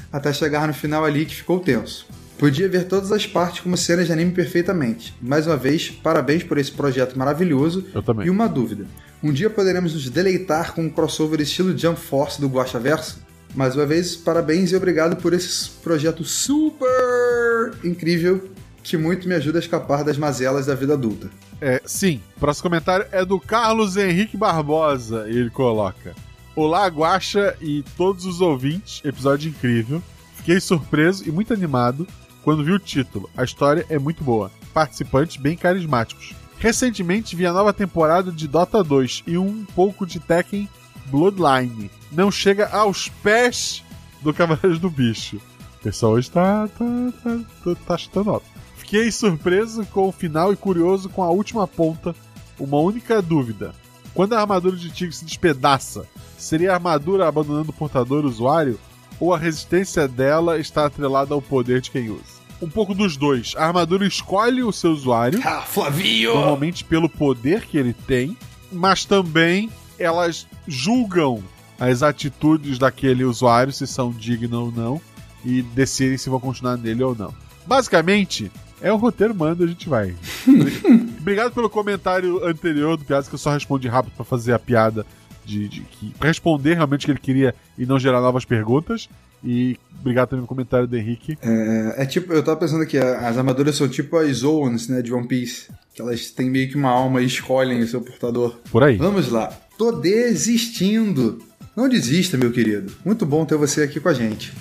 Até chegar no final ali que ficou tenso. Podia ver todas as partes como cenas de anime perfeitamente. Mais uma vez, parabéns por esse projeto maravilhoso. Eu também. E uma dúvida. Um dia poderemos nos deleitar com um crossover estilo Jump Force do Guacha Verso? Mais uma vez, parabéns e obrigado por esse projeto super incrível que muito me ajuda a escapar das mazelas da vida adulta. É, sim, próximo comentário é do Carlos Henrique Barbosa. Ele coloca: Olá, Guaxa e todos os ouvintes, episódio incrível. Fiquei surpreso e muito animado quando vi o título. A história é muito boa. Participantes bem carismáticos. Recentemente vi a nova temporada de Dota 2 e um pouco de Tekken Bloodline. Não chega aos pés do Cavaleiros do Bicho. O pessoal hoje tá, tá, tá, tá, tá chutando alto. Fiquei surpreso com o final e curioso com a última ponta. Uma única dúvida: quando a armadura de Tigre se despedaça, seria a armadura abandonando o portador usuário ou a resistência dela está atrelada ao poder de quem usa? Um pouco dos dois. A armadura escolhe o seu usuário, Ah, Flavio! normalmente pelo poder que ele tem, mas também elas julgam as atitudes daquele usuário, se são dignas ou não, e decidem se vão continuar nele ou não. Basicamente, é o roteiro manda, a gente vai. Obrigado pelo comentário anterior do Piadas, que eu só respondi rápido pra fazer a piada de, de que. responder realmente o que ele queria e não gerar novas perguntas. E obrigado também pelo comentário do Henrique. É, é tipo, eu tava pensando que as armaduras são tipo as Zoans, né, de One Piece. Que elas têm meio que uma alma e escolhem o seu portador. Por aí. Vamos lá. Tô desistindo. Não desista, meu querido. Muito bom ter você aqui com a gente.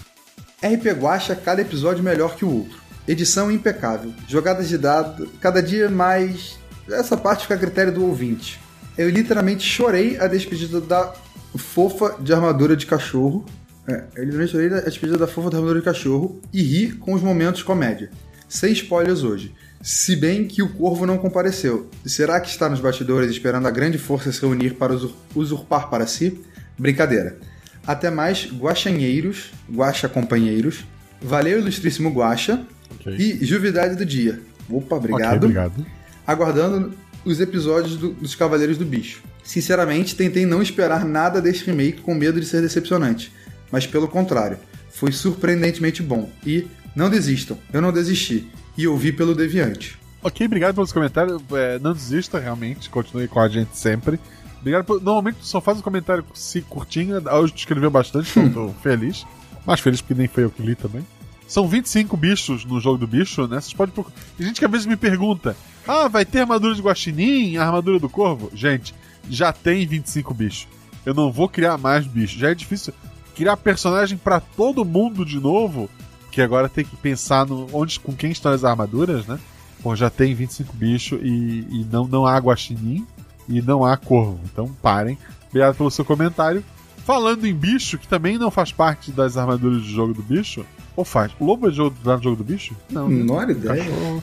RP Guacha, cada episódio melhor que o outro. Edição impecável. Jogadas de dado, cada dia mais. Essa parte fica a critério do ouvinte. Eu literalmente chorei a despedida da fofa de armadura de cachorro. É, eu literalmente chorei a despedida da fofa de armadura de cachorro e ri com os momentos comédia. Sem spoilers hoje. Se bem que o corvo não compareceu. Será que está nos bastidores esperando a grande força se reunir para usur- usurpar para si? Brincadeira. Até mais, guaxanheiros, guaxa companheiros. Valeu, ilustríssimo guaxa. Ok. E juvidade do dia. Opa, obrigado. Ok, obrigado. Aguardando os episódios do- dos Cavaleiros do Bicho. Sinceramente, tentei não esperar nada deste remake com medo de ser decepcionante. Mas pelo contrário, foi surpreendentemente bom. E não desistam, eu não desisti. E ouvi pelo Deviante. Ok, obrigado pelos comentários. É, não desista, realmente. Continue com a gente sempre. Obrigado por... Normalmente tu só faz um comentário se curtinho. Hoje tu escreveu bastante, então tô feliz. Mais feliz porque nem foi eu que li também. São 25 bichos no jogo do bicho, né? Vocês podem procurar. Tem gente que às vezes me pergunta: Ah, vai ter armadura de guaxinim, armadura do corvo? Gente, já tem 25 bichos. Eu não vou criar mais bichos. Já é difícil criar personagem pra todo mundo de novo. Que agora tem que pensar no onde, com quem estão as armaduras, né? Bom, já tem 25 bichos e, e não, não há guaxinim e não há corvo. Então parem. Obrigado pelo seu comentário. Falando em bicho, que também não faz parte das armaduras de jogo do bicho. Ou faz? O lobo é jogo, tá no jogo do bicho? Não. né? Menor ideia. Cachorro.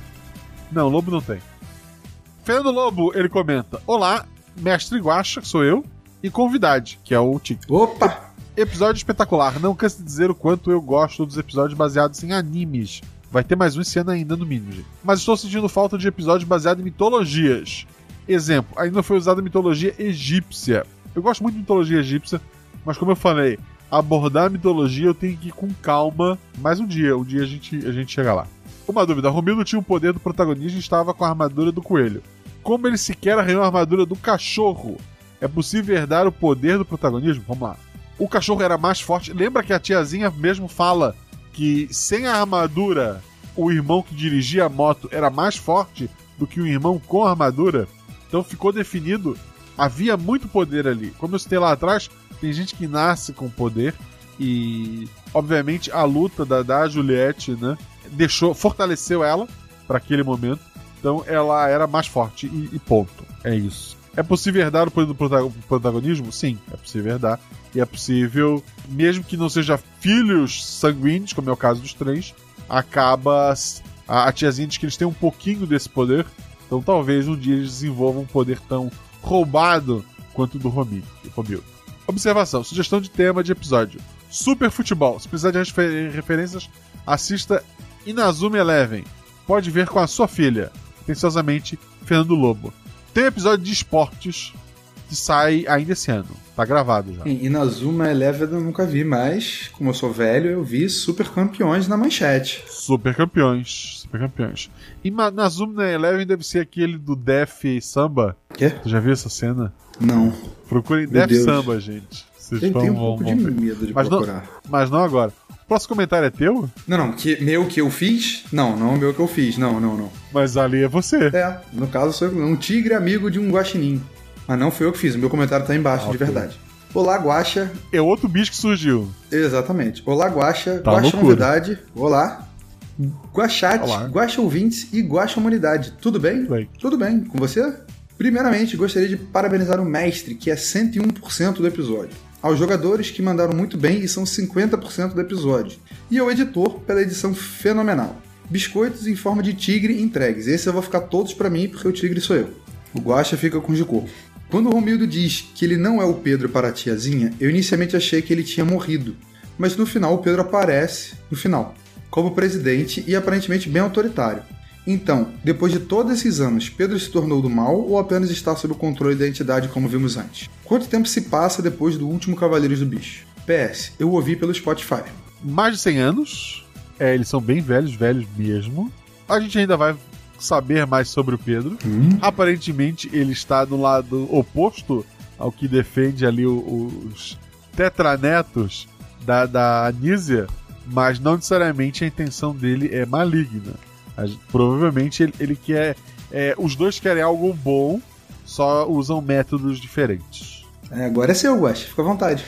Não, lobo não tem. Fernando Lobo, ele comenta: Olá, mestre Guacha, sou eu, e convidade, que é o Tic. Opa! Episódio espetacular. Não canso de dizer o quanto eu gosto dos episódios baseados em animes. Vai ter mais um esse ano ainda, no mínimo. gente. Mas estou sentindo falta de episódios baseados em mitologias. Exemplo, ainda foi usada a mitologia egípcia. Eu gosto muito de mitologia egípcia, mas como eu falei, abordar a mitologia eu tenho que ir com calma. Mais um dia, um dia a gente, a gente chega lá. Uma dúvida: Romildo tinha o poder do protagonista e estava com a armadura do coelho. Como ele sequer arranhou a armadura do cachorro? É possível herdar o poder do protagonismo? Vamos lá. O cachorro era mais forte. Lembra que a tiazinha mesmo fala que sem a armadura, o irmão que dirigia a moto era mais forte do que o irmão com a armadura? Então ficou definido. Havia muito poder ali. Como eu citei lá atrás, Tem gente que nasce com poder e, obviamente, a luta da, da Juliette, né, deixou, fortaleceu ela para aquele momento. Então ela era mais forte e, e ponto. É isso. É possível herdar o poder do prota- protagonismo? Sim, é possível herdar. E é possível, mesmo que não seja filhos sanguíneos, como é o caso dos três, acaba. A, a tiazinha diz que eles têm um pouquinho desse poder. Então talvez um dia eles desenvolvam um poder tão roubado quanto o do Romi- Romildo. Observação: sugestão de tema de episódio: Super Futebol. Se precisar de refer- referências, assista Inazuma Eleven. Pode ver com a sua filha. Atenciosamente, Fernando Lobo. Tem episódio de esportes que sai ainda esse ano. Tá gravado já. Em Inazuma Eleven eu nunca vi, mas como eu sou velho, eu vi Super Campeões na manchete. Super campeões. Super campeões. E Ma- Nazuma Eleven deve ser aquele do Def Samba. Quê? Tu já viu essa cena? Não. Procurem Meu Def Deus. Samba, gente. Vocês Eu tenho um pouco de medo de mas não, procurar. mas não agora. O próximo comentário é teu? Não, não, que, meu que eu fiz? Não, não o meu que eu fiz. Não, não, não. Mas ali é você. É, no caso sou eu, um tigre amigo de um guaxinim. Mas não fui eu que fiz, o meu comentário tá embaixo, de Ok. verdade. Olá, Guaxa. É outro bicho que surgiu. Exatamente. Olá, Guaxa. Tá Guaxa loucura. Novidade. Olá. Guaxate, Olá. Guaxa Ouvintes e Guaxa Humanidade. Tudo bem? Bem. Tudo bem. Com você? Primeiramente, gostaria de parabenizar o mestre, que é 101% do episódio. Aos jogadores que mandaram muito bem e são 50% do episódio. E ao editor pela edição fenomenal. Biscoitos em forma de tigre entregues. Esse eu vou ficar todos pra mim porque o tigre sou eu. O Guaxa fica com o de corpo. Quando Romildo diz que ele não é o Pedro para a tiazinha, eu inicialmente achei que ele tinha morrido. Mas no final o Pedro aparece, no final, como presidente e aparentemente bem autoritário. Então, depois de todos esses anos, Pedro se tornou do mal ou apenas está sob o controle da entidade como vimos antes? Quanto tempo se passa depois do último Cavaleiros do Bicho? PS, eu ouvi pelo Spotify. Mais de 100 anos. É, eles são bem velhos, velhos mesmo. A gente ainda vai saber mais sobre o Pedro. Aparentemente, ele está no lado oposto ao que defende ali os tetranetos da, da Anísia, mas não necessariamente a intenção dele é maligna. Provavelmente ele, ele quer. é, os dois querem algo bom, só usam métodos diferentes. É, agora é seu, Guaxa, fica à vontade.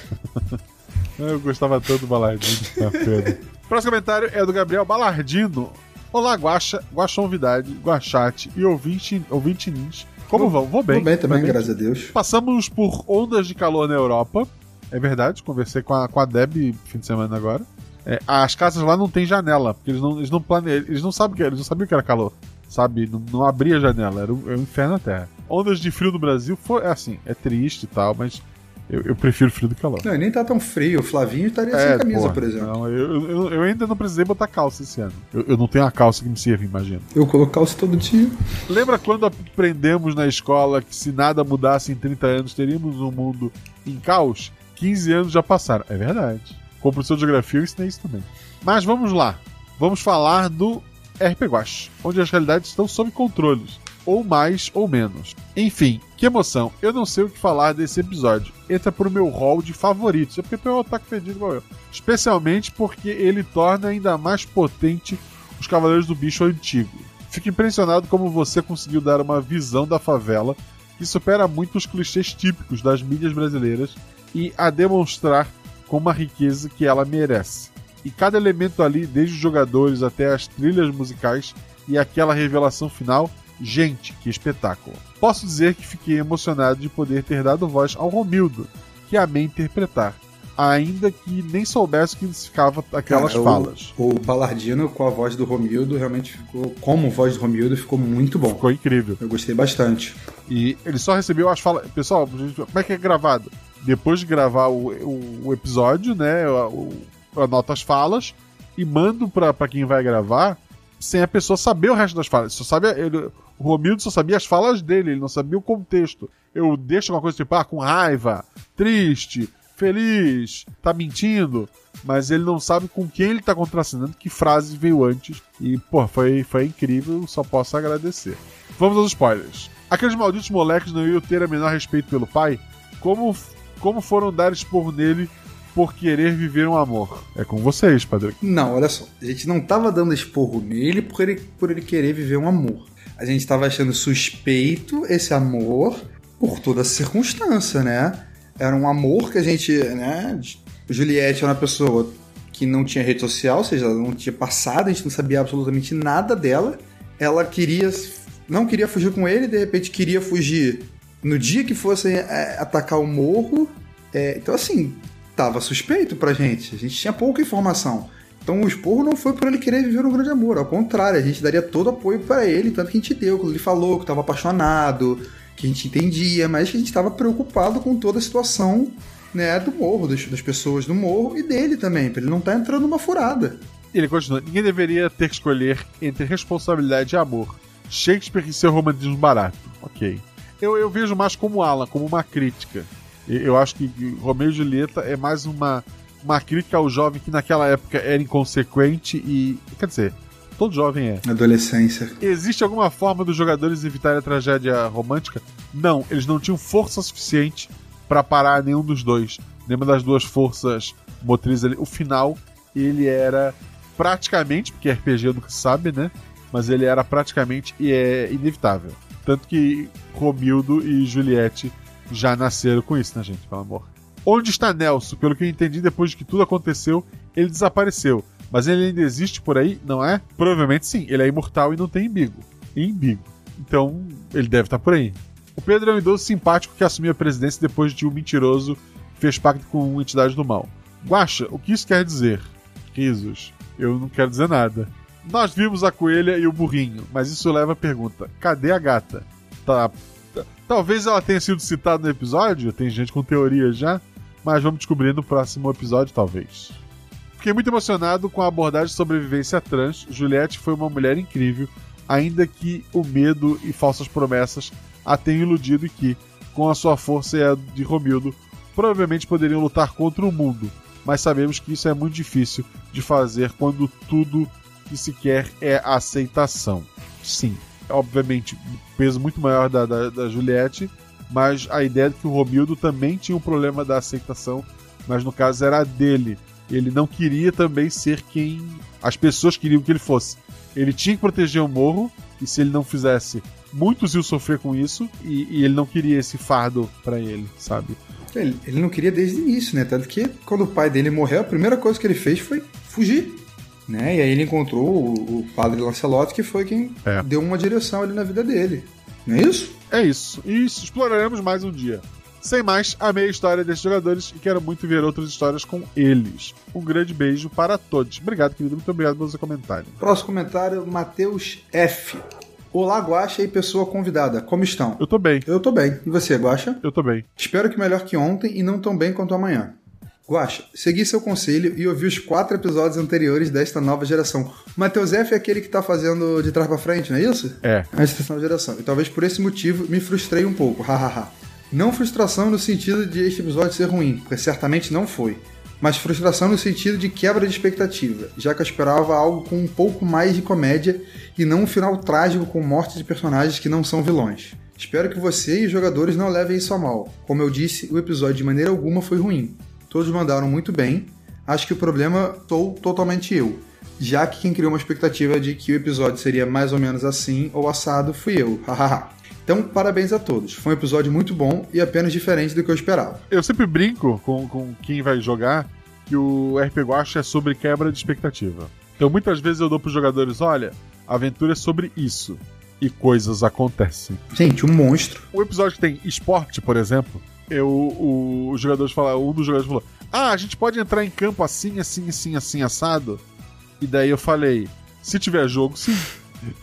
Eu gostava tanto do Balardino. Pedro. Próximo comentário é do Gabriel Balardino. Olá, Guaxa, Guaxa Novidade, Guaxate e ouvinte, ouvinte Nins. Como vão? Vou bem. Vou bem também, Vou graças a Deus. Passamos por ondas de calor na Europa. É verdade, conversei com a, com a Deb fim de semana agora. É, as casas lá não tem janela, porque eles não, eles não planejam, eles não sabem o que, eles não sabiam que era calor. Sabe? Não, não abria janela, era um, era um inferno na terra. Ondas de frio no Brasil foi é assim, é triste e tal, mas eu, eu prefiro frio do que calor. Não, e nem tá tão frio. O Flavinho estaria sem camisa, É, porra, por exemplo. não, eu, eu, eu ainda não precisei botar calça esse ano. Eu, eu não tenho a calça que me serve, imagino. Eu coloco calça todo dia. Lembra quando aprendemos na escola que se nada mudasse em 30 anos teríamos um mundo em caos? 15 anos já passaram. É verdade. Como professor de geografia eu ensinei isso também. Mas vamos lá. Vamos falar do RP Guache, onde as realidades estão sob controles. Ou mais ou menos. Enfim, que emoção. Eu não sei o que falar desse episódio. Entra pro meu hall de favoritos. É porque tu é um ataque fedido igual eu. Especialmente porque ele torna ainda mais potente os Cavaleiros do Bicho antigo. Fico impressionado como você conseguiu dar uma visão da favela que supera muito os clichês típicos das mídias brasileiras e a demonstrar com uma riqueza que ela merece. E cada elemento ali, desde os jogadores até as trilhas musicais e aquela revelação final, gente, que espetáculo. Posso dizer que fiquei emocionado de poder ter dado voz ao Romildo, que amei interpretar, ainda que nem soubesse o que significava aquelas Cara, o- falas. O, Balardino com a voz do Romildo realmente ficou, como voz do Romildo, ficou muito bom. Ficou incrível. Eu gostei bastante. E ele só recebeu as falas. Pessoal, como é que é gravado? Depois de gravar o, o, o episódio, né? Eu, eu anoto as falas e mando pra, pra quem vai gravar sem a pessoa saber o resto das falas. Só sabe, ele, o Romildo só sabia as falas dele, ele não sabia o contexto. Eu deixo uma coisa tipo, ah, com raiva, triste, feliz, tá mentindo, mas ele não sabe com quem ele tá contracenando, que frase veio antes. E, pô, foi, foi incrível, só posso agradecer. Vamos aos spoilers. Aqueles malditos moleques não iam ter a menor respeito pelo pai? Como, como foram dar esporro nele por querer viver um amor? É com vocês, Padre. Não, olha só. A gente não tava dando esporro nele por ele, por ele querer viver um amor. A gente tava achando suspeito esse amor por toda a circunstância, né? era um amor que a gente, né? Juliette era uma pessoa que não tinha rede social, ou seja, ela não tinha passado, a gente não sabia absolutamente nada dela. Ela queria, não queria fugir com ele, de repente queria fugir no dia que fosse é, atacar o morro. É, então, assim, tava suspeito pra gente. A gente tinha pouca informação. Então o esporro não foi por ele querer viver um grande amor, ao contrário, a gente daria todo apoio para ele, tanto que a gente deu, quando ele falou que estava apaixonado, que a gente entendia, mas que a gente estava preocupado com toda a situação né, do morro, das, das pessoas do morro e dele também, para ele não estar tá entrando numa furada. Ele continua: ninguém deveria ter que escolher entre responsabilidade e amor. Shakespeare e seu romantismo barato. Ok. Eu, eu vejo mais como Alan, como uma crítica. Eu acho que Romeu e Julieta é mais uma uma crítica ao jovem que naquela época era inconsequente e. Quer dizer, todo jovem é. Adolescência. Existe alguma forma dos jogadores evitarem a tragédia romântica? Não, eles não tinham força suficiente para parar nenhum dos dois. Nenhuma das duas forças motrizes ali. O final, ele era praticamente, porque RPG nunca sabe, né? Mas ele era praticamente e é inevitável. Tanto que Romildo e Juliette já nasceram com isso, né, gente? Pelo amor. Onde está Nelson? Pelo que eu entendi, depois de que tudo aconteceu, ele desapareceu. Mas ele ainda existe por aí, não é? Provavelmente sim. Ele é imortal e não tem embigo. Embigo. Então, ele deve estar por aí. O Pedro é um idoso simpático que assumiu a presidência depois de um mentiroso fez pacto com uma entidade do mal. Guaxa, o que isso quer dizer? Risos. Eu não quero dizer nada. Nós vimos a coelha e o burrinho, mas isso leva a pergunta: cadê a gata? Tá. Talvez ela tenha sido citada no episódio, tem gente com teoria já mas vamos descobrir no próximo episódio, talvez. Fiquei muito emocionado com a abordagem de sobrevivência trans. Juliette foi uma mulher incrível, ainda que o medo e falsas promessas a tenham iludido e que, com a sua força e a de Romildo, provavelmente poderiam lutar contra o mundo. Mas sabemos que isso é muito difícil de fazer quando tudo que se quer é aceitação. Sim, obviamente, peso muito maior da, da, da Juliette mas a ideia de que o Romildo também tinha um problema da aceitação, mas no caso era dele. Ele não queria também ser quem as pessoas queriam que ele fosse. Ele tinha que proteger o morro, e se ele não fizesse, muitos iam sofrer com isso, e, e ele não queria esse fardo para ele, sabe? Ele, ele, não queria desde o início, né? Tanto que quando o pai dele morreu, a primeira coisa que ele fez foi fugir. Né? E aí ele encontrou o, o padre Lancelot, que foi quem é. deu uma direção ali na vida dele. Não é isso? É isso. E isso exploraremos mais um dia. Sem mais, amei a história desses jogadores e quero muito ver outras histórias com eles. Um grande beijo para todos. Obrigado, querido. Muito obrigado pelo seu comentário. Próximo comentário, Matheus F. Olá, Guaxa e pessoa convidada. Como estão? Eu tô bem. Eu tô bem. E você, Guaxa? Eu tô bem. Espero que melhor que ontem e não tão bem quanto amanhã. Guaxa, segui seu conselho e ouvi os quatro episódios anteriores desta nova geração. O Matheus F é aquele que tá fazendo de trás para frente, não é isso? É. Essa nova geração. E talvez por esse motivo me frustrei um pouco, hahaha. não frustração no sentido de este episódio ser ruim, porque certamente não foi. Mas frustração no sentido de quebra de expectativa, já que eu esperava algo com um pouco mais de comédia e não um final trágico com morte de personagens que não são vilões. Espero que você e os jogadores não levem isso a mal. Como eu disse, o episódio de maneira alguma foi ruim. Todos mandaram muito bem. Acho que o problema sou totalmente eu. Já que quem criou uma expectativa de que o episódio seria mais ou menos assim ou assado fui eu. Hahaha. Então, parabéns a todos. Foi um episódio muito bom e apenas diferente do que eu esperava. Eu sempre brinco com, com quem vai jogar que o RP Guacha é sobre quebra de expectativa. Então, muitas vezes eu dou para os jogadores: olha, a aventura é sobre isso. E coisas acontecem. Gente, um monstro. O episódio que tem esporte, por exemplo, eu, o, os jogadores falaram, um dos jogadores falou: Ah, a gente pode entrar em campo assim, assim, assim, assim, assado. E daí eu falei: Se tiver jogo, sim.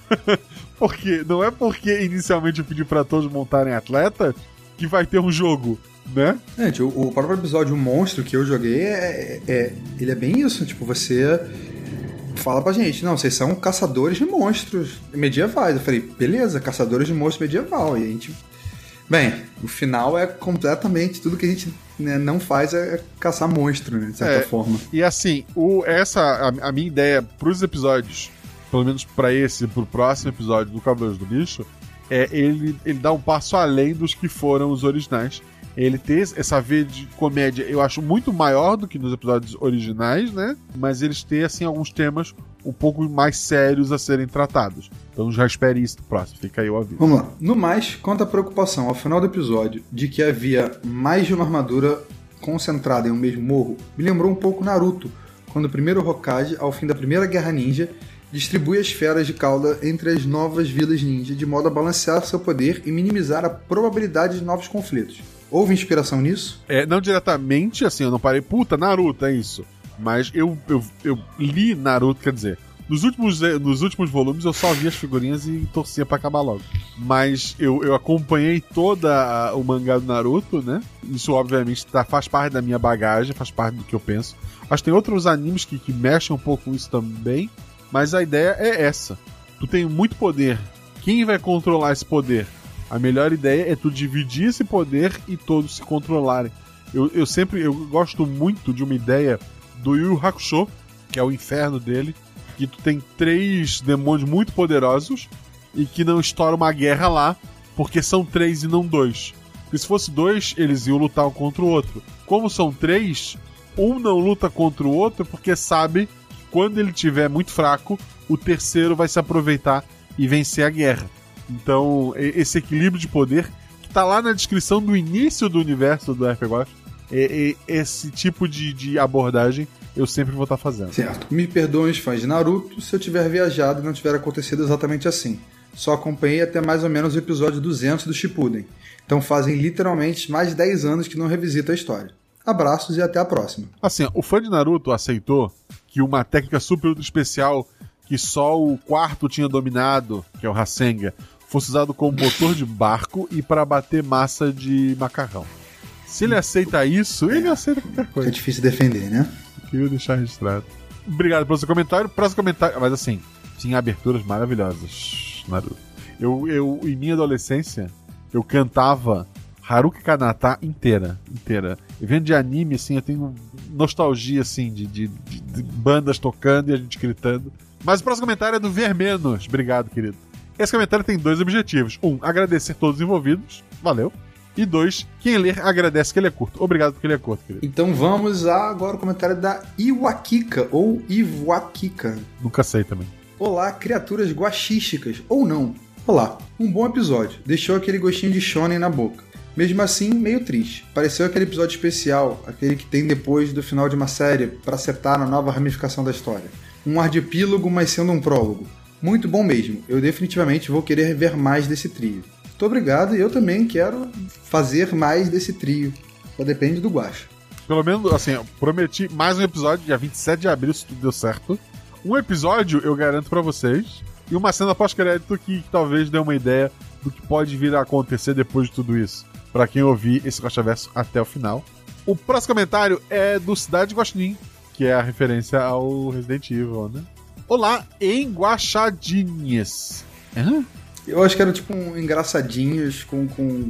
porque não é porque inicialmente eu pedi para todos montarem atleta que vai ter um jogo, né? Gente, o, o próprio episódio Monstro que eu joguei é, é, ele é bem isso, tipo, você fala pra gente, não, vocês são caçadores de monstros medievais. Eu falei, beleza, caçadores de monstros medieval. E a gente Bem, o final é completamente tudo que a gente né, não faz é caçar monstro, né, de certa é, forma. E assim, o, essa a, a minha ideia pros episódios, pelo menos para esse, pro próximo episódio do Cavaleiros do Bicho, é ele, ele dá um passo além dos que foram os originais. Ele ter essa veia de comédia, eu acho muito maior do que nos episódios originais, né? Mas eles têm, assim, alguns temas um pouco mais sérios a serem tratados. Então já espere isso no próximo. Fica aí o aviso. Vamos lá. No mais, quanto à preocupação ao final do episódio de que havia mais de uma armadura concentrada em um mesmo morro, me lembrou um pouco Naruto, quando o primeiro Hokage, ao fim da primeira Guerra Ninja, distribui as esferas de cauda entre as novas vilas ninja de modo a balancear seu poder e minimizar a probabilidade de novos conflitos. Houve inspiração nisso? É, não diretamente, assim, eu não parei, puta, Naruto, é isso. Mas eu, eu, eu li Naruto, quer dizer, nos últimos, eh, nos últimos volumes eu só vi as figurinhas e torcia pra acabar logo. Mas eu, eu acompanhei toda o mangá do Naruto, né? Isso, obviamente, tá, faz parte da minha bagagem, faz parte do que eu penso. Mas tem outros animes que, que mexem um pouco com isso também. Mas a ideia é essa. Tu tem muito poder. Quem vai controlar esse poder? A melhor ideia é tu dividir esse poder e todos se controlarem. Eu, eu sempre eu gosto muito de uma ideia do Yu Hakusho, que é o inferno dele, que tu tem três demônios muito poderosos e que não estoura uma guerra lá, porque são três e não dois. Porque se fosse dois, eles iam lutar um contra o outro. Como são três, um não luta contra o outro porque sabe que quando ele tiver muito fraco, o terceiro vai se aproveitar e vencer a guerra. Então, esse equilíbrio de poder, que tá lá na descrição do início do universo do RPG, é, é, esse tipo de, de abordagem eu sempre vou estar fazendo. Certo. Me perdoem os fãs de Naruto se eu tiver viajado e não tiver acontecido exatamente assim. Só acompanhei até mais ou menos o episódio 200 do Shippuden. Então fazem literalmente mais de 10 anos que não revisito a história. Abraços e até a próxima. Assim, o fã de Naruto aceitou que uma técnica super especial que só o quarto tinha dominado, que é o Rasengan, fosse usado como motor de barco e para bater massa de macarrão. Se ele aceita isso, ele aceita qualquer coisa. É difícil defender, né? Queria deixar registrado. Obrigado pelo seu comentário. Próximo comentário. Mas assim, tinha aberturas maravilhosas, Naruto. Eu, eu, em minha adolescência, eu cantava Haruki Kanata inteira. Inteira. E vendo de anime, assim, eu tenho nostalgia, assim, de, de, de bandas tocando e a gente gritando. Mas o próximo comentário é do Ver Menos. Obrigado, querido. Esse comentário tem dois objetivos. Um, agradecer todos os envolvidos. Valeu. E dois, quem ler agradece que ele é curto. Obrigado porque ele é curto, querido. Então vamos a agora o comentário da Iwakika, ou Iwakika. Nunca sei também. Olá, criaturas guaxísticas, ou não. Olá, um bom episódio. Deixou aquele gostinho de shonen na boca. Mesmo assim, meio triste. Pareceu aquele episódio especial, aquele que tem depois do final de uma série, para acertar na nova ramificação da história. Um epílogo, mas sendo um prólogo. Muito bom mesmo. Eu definitivamente vou querer ver mais desse trio. Muito obrigado e eu também quero fazer mais desse trio. Só depende do Guacha. Pelo menos, assim, prometi mais um episódio, dia 27 de abril, se tudo deu certo. Um episódio, eu garanto para vocês. E uma cena pós-crédito que, que, talvez dê uma ideia do que pode vir a acontecer depois de tudo isso. para quem ouvir esse Guacha Verso até o final. O próximo comentário é do Cidade Guaxinim, que é a referência ao Resident Evil, né? Olá, enguachadinhas. Hã? Eu acho que era tipo um engraçadinhos com, com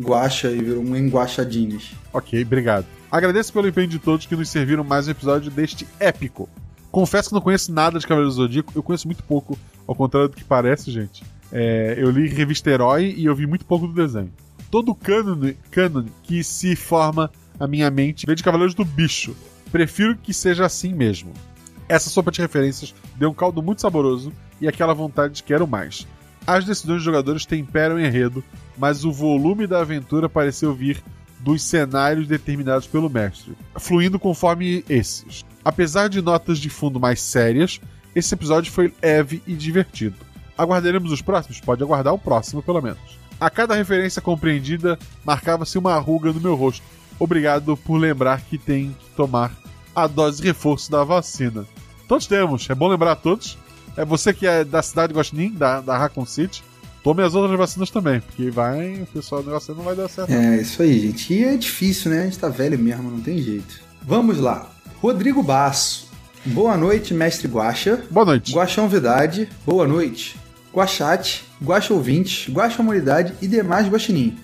guacha e virou um enguachadinhos. Ok, obrigado. Agradeço pelo empenho de todos que nos serviram mais um episódio deste épico. Confesso que não conheço nada de Cavaleiro do Zodíaco, eu conheço muito pouco, ao contrário do que parece, gente. É, eu li revista Herói e eu vi muito pouco do desenho. Todo cânone, cânone que se forma a minha mente vem de Cavaleiros do Bicho. Prefiro que seja assim mesmo. Essa sopa de referências deu um caldo muito saboroso e aquela vontade de quero mais. As decisões dos jogadores temperam o enredo, mas o volume da aventura pareceu vir dos cenários determinados pelo mestre, fluindo conforme esses. Apesar de notas de fundo mais sérias, esse episódio foi leve e divertido. Aguardaremos os próximos? Pode aguardar o próximo, pelo menos. A cada referência compreendida, marcava-se uma ruga no meu rosto. Obrigado por lembrar que tem que tomar a dose de reforço da vacina. Todos temos, é bom lembrar a todos. É você que é da cidade de Guaxinim, da, da Raccoon City, tome as outras vacinas também, porque vai, o pessoal do negócio não vai dar certo. É, isso aí, gente. E é difícil, né? A gente tá velho mesmo, não tem jeito. Vamos lá. Rodrigo Basso. Boa noite, mestre Guaxa. Boa noite. Guaxa Novidade. Boa noite. Guaxate, Guaxa Ouvintes, Guaxa Humanidade e demais guaxinins.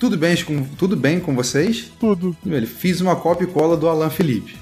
Tudo bem, com, tudo bem com vocês? Tudo. Ele fiz uma cópia e cola do Alan Felipe.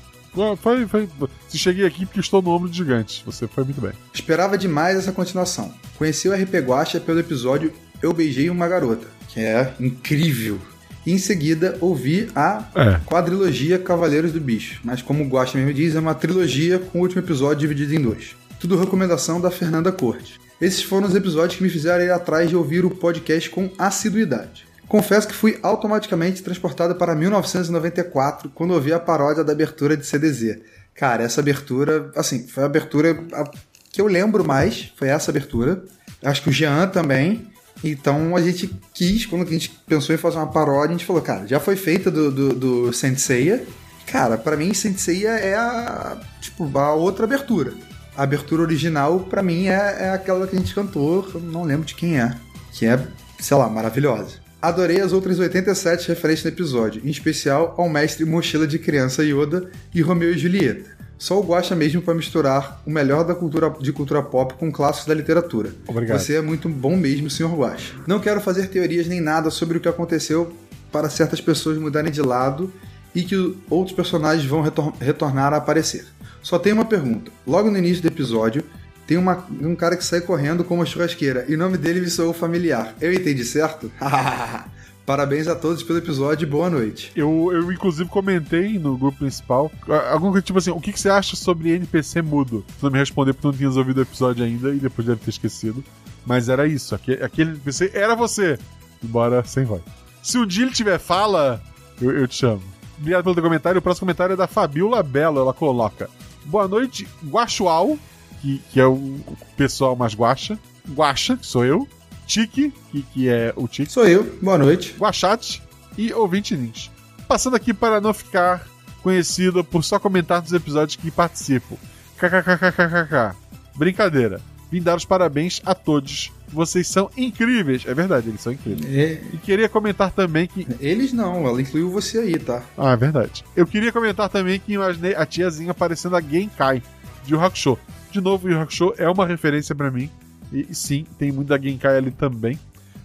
Foi, foi. Se cheguei aqui porque estou no ombro de gigante. Você foi muito bem. Esperava demais essa continuação. Conheci o RP Guacha pelo episódio Eu Beijei Uma Garota, que é incrível. E em seguida ouvi a É. quadrilogia Cavaleiros do Bicho. Mas como o Guaxa mesmo diz, é uma trilogia com o último episódio dividido em dois. Tudo recomendação da Fernanda Corte. Esses foram os episódios que me fizeram ir atrás de ouvir o podcast com assiduidade. Confesso que fui automaticamente transportado para 1994 quando ouvi a paródia da abertura de CDZ. Cara, essa abertura, assim, foi a abertura que eu lembro mais, foi essa abertura. Acho que o Jean também. Então a gente quis, quando a gente pensou em fazer uma paródia, a gente falou, cara, já foi feita do, do, do Saint Seiya. Cara, pra mim, Saint Seiya é a, tipo, a outra abertura. A abertura original, pra mim, é, é aquela que a gente cantou, não lembro de quem é. Que é, sei lá, maravilhosa. Adorei as outras 87 referências no episódio, em especial ao mestre Mochila de Criança Yoda e Romeu e Julieta. Só o Guaxa mesmo para misturar o melhor da cultura de cultura pop com clássicos da literatura. Obrigado. Você é muito bom mesmo, Sr. Guaxa. Não quero fazer teorias nem nada sobre o que aconteceu para certas pessoas mudarem de lado e que outros personagens vão retor- retornar a aparecer. Só tenho uma pergunta. Logo no início do episódio, tem uma- um cara que sai correndo com uma churrasqueira e o nome dele me soou familiar. Eu entendi certo? Parabéns a todos pelo episódio e boa noite. Eu, eu, inclusive, comentei no grupo principal. Alguma tipo assim: o que, que você acha sobre NPC mudo? Tu não me respondeu porque não tinhas ouvido o episódio ainda e depois deve ter esquecido. Mas era isso: aquele, aquele NPC era você. Embora sem voz. Se um dia ele tiver fala, eu, eu te chamo. Obrigado pelo teu comentário. O próximo comentário é da Fabiola Belo. Ela coloca: Boa noite, Guaxual, que, que é o pessoal mais guacha. Guaxa, que sou eu. Tiki, que, que é o Tiki. Sou eu, boa noite. Guachate e ouvinte Nins. Passando aqui para não ficar conhecido por só comentar nos episódios que participo. KKKKKK. Brincadeira. Vim dar os parabéns a todos. Vocês são incríveis. É verdade, eles são incríveis. É, E queria comentar também que. eles não, ela incluiu você aí, tá? Ah, é verdade. Eu queria comentar também que imaginei a tiazinha aparecendo a Genkai de Yu Hakusho. De novo, Yu Hakusho é uma referência pra mim. E, e sim, tem muito da Genkai ali também.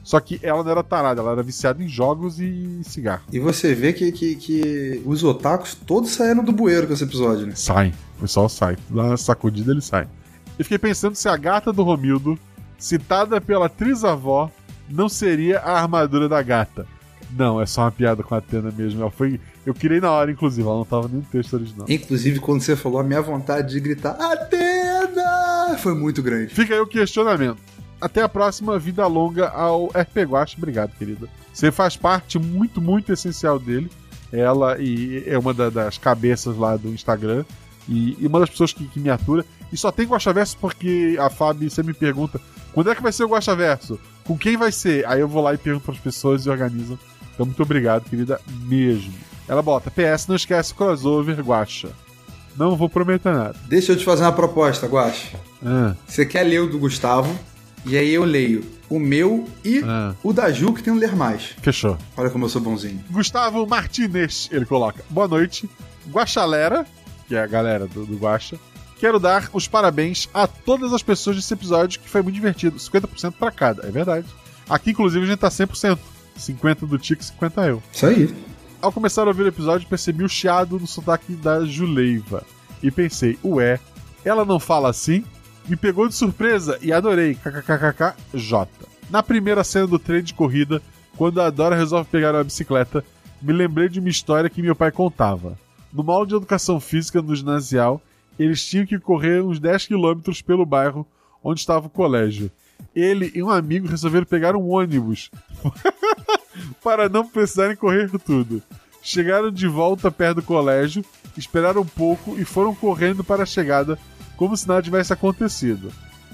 Só que ela não era tarada, ela era viciada em jogos e cigarro. E você vê que, que, que os otakus todos saíram do bueiro com esse episódio, né? Sai. O pessoal sai. Uma sacudida, ele sai. Eu fiquei pensando se a gata do Romildo, citada pela trisavó, não seria a armadura da gata. Não, é só uma piada com a Atena mesmo. Ela foi. Eu criei na hora, inclusive, ela não tava nem no texto original. Inclusive, quando você falou, a minha vontade de gritar Atena foi muito grande. Fica aí o questionamento. Até a próxima, vida longa ao RP Guache. Obrigado, querida. Você faz parte muito, muito essencial dele. Ela e é uma da- das cabeças lá do Instagram. E, e uma das pessoas que, que me atura. E só tem Guaxaverso porque a Fábio sempre me pergunta: quando é que vai ser o Guaxaverso? Com quem vai ser? Aí eu vou lá e pergunto para as pessoas e organizam. Então, muito obrigado, querida, mesmo. Ela bota: PS, não esquece o crossover Guaxa. Não vou prometer nada. Deixa eu te fazer uma proposta, Guache. Ah, Você quer ler o do Gustavo, e aí eu leio o meu e ah, o da Ju, que tem um ler mais. fechou. Olha como eu sou bonzinho. Gustavo Martinez, ele coloca. Boa noite, Guaxalera, que é a galera do, do Guaxa. Quero dar os parabéns a todas as pessoas desse episódio, que foi muito divertido. 50% pra cada, é verdade. Aqui, inclusive, a gente tá 100%. 50 do Tico, 50 eu. Isso aí. Ao começar a ouvir o episódio, percebi o chiado no sotaque da Juleiva. E pensei, ué, ela não fala assim? Me pegou de surpresa e adorei. KKKKJ. Na primeira cena do treino de corrida, quando a Dora resolve pegar uma bicicleta, me lembrei de uma história que meu pai contava. No aula de educação física no ginasial, eles tinham que correr uns 10 quilômetros pelo bairro onde estava o colégio. Ele e um amigo resolveram pegar um ônibus para não precisarem correr tudo. Chegaram de volta perto do colégio, esperaram um pouco e foram correndo para a chegada como se nada tivesse acontecido.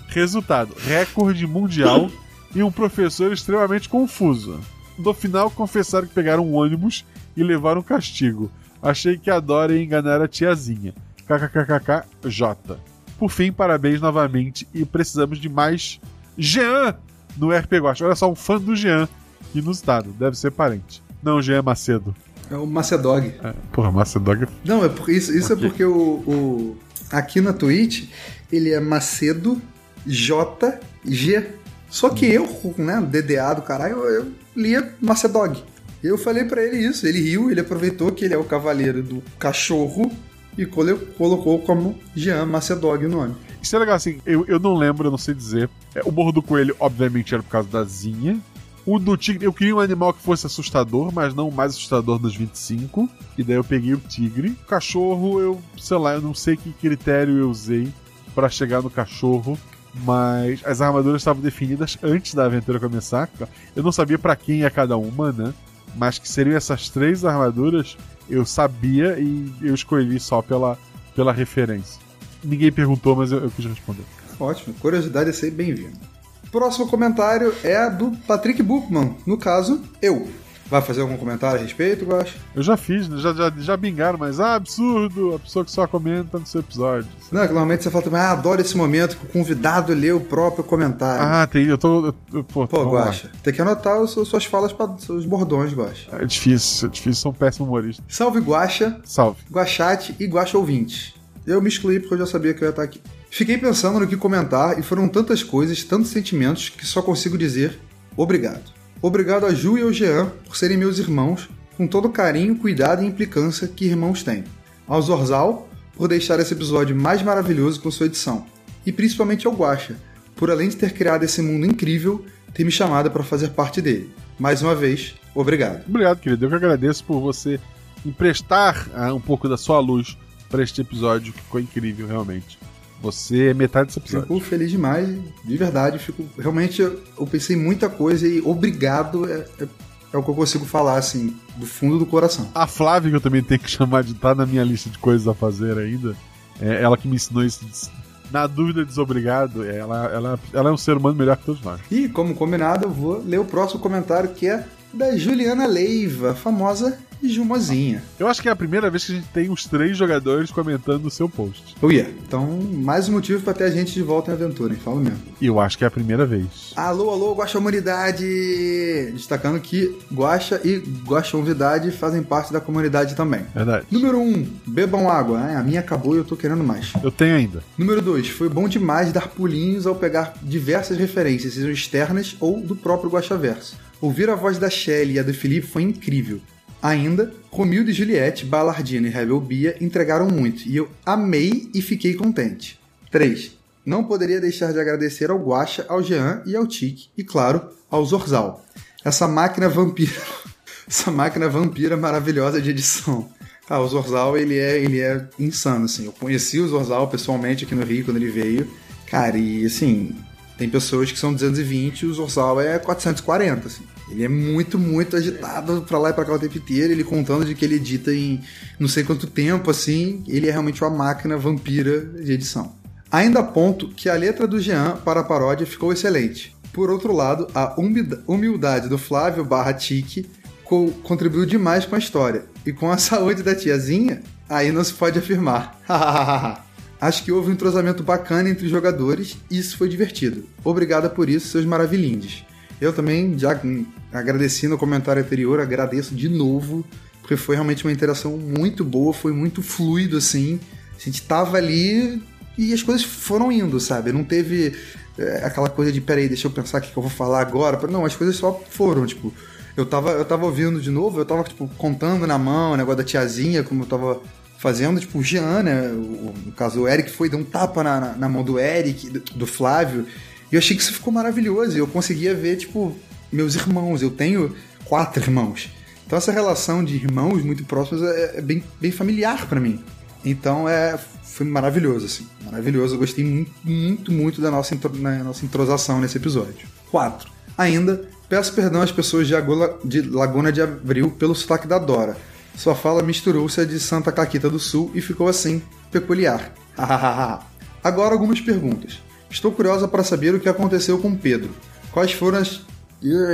Resultado: recorde mundial e um professor extremamente confuso. No final, confessaram que pegaram um ônibus e levaram castigo. Achei que a Dora ia enganar a tiazinha. KKKKJ. Por fim, parabéns novamente e precisamos de mais Jean no RP Guacha. Olha só, um fã do Jean inusitado. Deve ser parente. Não, Jean Macedo. É o Macedog. É, porra, Macedog. Não, é por, isso, isso Ok. é porque o, o- Aqui na Twitch, ele é Macedo JG. Só que eu, né, DDA do caralho, eu, eu lia Macedog. Eu falei pra ele isso, ele riu, ele aproveitou que ele é o cavaleiro do cachorro e colo- colocou como Jean Macedog o nome. Isso é legal, assim, eu, eu não lembro, eu não sei dizer. É, o Morro do Coelho, obviamente, era por causa da Zinha. O do tigre, eu queria um animal que fosse assustador, mas não o mais assustador dos 25. E daí eu peguei o tigre. O cachorro, eu, sei lá, eu não sei que critério eu usei para chegar no cachorro. Mas as armaduras estavam definidas antes da aventura começar. Eu não sabia para quem é cada uma, né? Mas que seriam essas três armaduras, eu sabia e eu escolhi só pela, pela referência. Ninguém perguntou, mas eu, eu quis responder. Ótimo, curiosidade é sempre bem-vindo. Próximo comentário é do Patrick Buchmann, no caso, eu. Vai fazer algum comentário a respeito, Guax? Eu já fiz, já, já, já bingaram, mas ah, absurdo, a pessoa que só comenta no seu episódio. Não, é que normalmente você fala também, ah, adoro esse momento que o convidado lê o próprio comentário. Ah, tem, eu tô. Eu, eu, pô, Pô. Guaxa, tem que anotar os, suas falas, para seus bordões, Guaxa. É difícil, é difícil, sou um péssimo humorista. Salve Guaxa, Salve. Guaxate e Guaxa ouvinte. Eu me excluí porque eu já sabia que eu ia estar aqui. Fiquei pensando no que comentar e foram tantas coisas, tantos sentimentos que só consigo dizer obrigado. Obrigado a Ju e ao Jean por serem meus irmãos, com todo o carinho, cuidado e implicância que irmãos têm. Ao Zorzal por deixar esse episódio mais maravilhoso com sua edição. E principalmente ao Guaxa, por além de ter criado esse mundo incrível, ter me chamado para fazer parte dele. Mais uma vez, obrigado. Obrigado, querido. Eu que agradeço por você emprestar ah, um pouco da sua luz para este episódio, que ficou incrível, realmente. Você é metade desse episódio. Fico feliz demais, de verdade. Fico realmente eu, eu pensei em muita coisa e obrigado é, é, é o que eu consigo falar assim do fundo do coração. A Flávia, que eu também tenho que chamar de estar na minha lista de coisas a fazer ainda, é ela que me ensinou isso. Na dúvida, desobrigado. Ela, ela, ela é um ser humano melhor que todos nós. E como combinado, eu vou ler o próximo comentário que é da Juliana Leiva, a famosa Jumozinha. Eu acho que é a primeira vez que a gente tem os três jogadores comentando o seu post. Oh yeah. Então, mais um motivo para ter a gente de volta em aventura, hein? Falo mesmo. E eu acho que é a primeira vez. Alô, alô, Guaxa Humanidade! Destacando que Guaxa e Guaxa Humanidade fazem parte da comunidade também. Verdade. Número 1, um, bebam água. Ah, a minha acabou e eu tô querendo mais. Eu tenho ainda. Número 2, foi bom demais dar pulinhos ao pegar diversas referências, sejam externas ou do próprio Guaxaverso. Ouvir a voz da Shelley e a do Felipe foi incrível. Ainda, Romildo e Juliette, Ballardino e Rebel Bia entregaram muito e eu amei e fiquei contente. 3. Não poderia deixar de agradecer ao Guaxa, ao Jean e ao Tique e, claro, ao Zorzal. Essa máquina vampira. Essa máquina vampira maravilhosa de edição. Ah, o Zorzal, ele é, ele é insano, assim. Eu conheci o Zorzal pessoalmente aqui no Rio quando ele veio. Cara, e assim, tem pessoas que são 220 e o Zorzal é 440, assim. Ele é muito, muito agitado pra lá e pra cá o tempo inteiro. Ele contando de que ele edita em não sei quanto tempo, assim. Ele é realmente uma máquina vampira de edição. Ainda aponto que a letra do Jean para a paródia ficou excelente. Por outro lado, a humildade do Flávio barra Tique co contribuiu demais com a história. E com a saúde da tiazinha, aí não se pode afirmar. Acho que houve um entrosamento bacana entre os jogadores e isso foi divertido. Obrigada por isso, seus maravilhindes. Eu também, já agradeci no comentário anterior, agradeço de novo, porque foi realmente uma interação muito boa, foi muito fluido, assim. A gente tava ali e as coisas foram indo, sabe? Não teve é, aquela coisa de, peraí, deixa eu pensar o que eu vou falar agora. Não, as coisas só foram, tipo... Eu tava, eu tava ouvindo de novo, eu tava, tipo, contando na mão o negócio da tiazinha, como eu tava fazendo, tipo, o Jean, né? O, no caso, o Eric foi dar um tapa na, na, na mão do Eric, do, do Flávio. E eu achei que isso ficou maravilhoso. Eu conseguia ver, tipo, meus irmãos. Eu tenho quatro irmãos. Então essa relação de irmãos muito próximos é, é bem, bem familiar para mim. Então é foi maravilhoso, assim. Maravilhoso. Eu gostei muito, muito, muito da nossa, intro, na nossa entrosação nesse episódio. 4. Ainda, peço perdão às pessoas de, de Laguna de Abril pelo sotaque da Dora. Sua fala misturou-se a de Santa Caquita do Sul e ficou assim, peculiar. Agora algumas perguntas. Estou curiosa para saber o que aconteceu com Pedro. Quais foram as,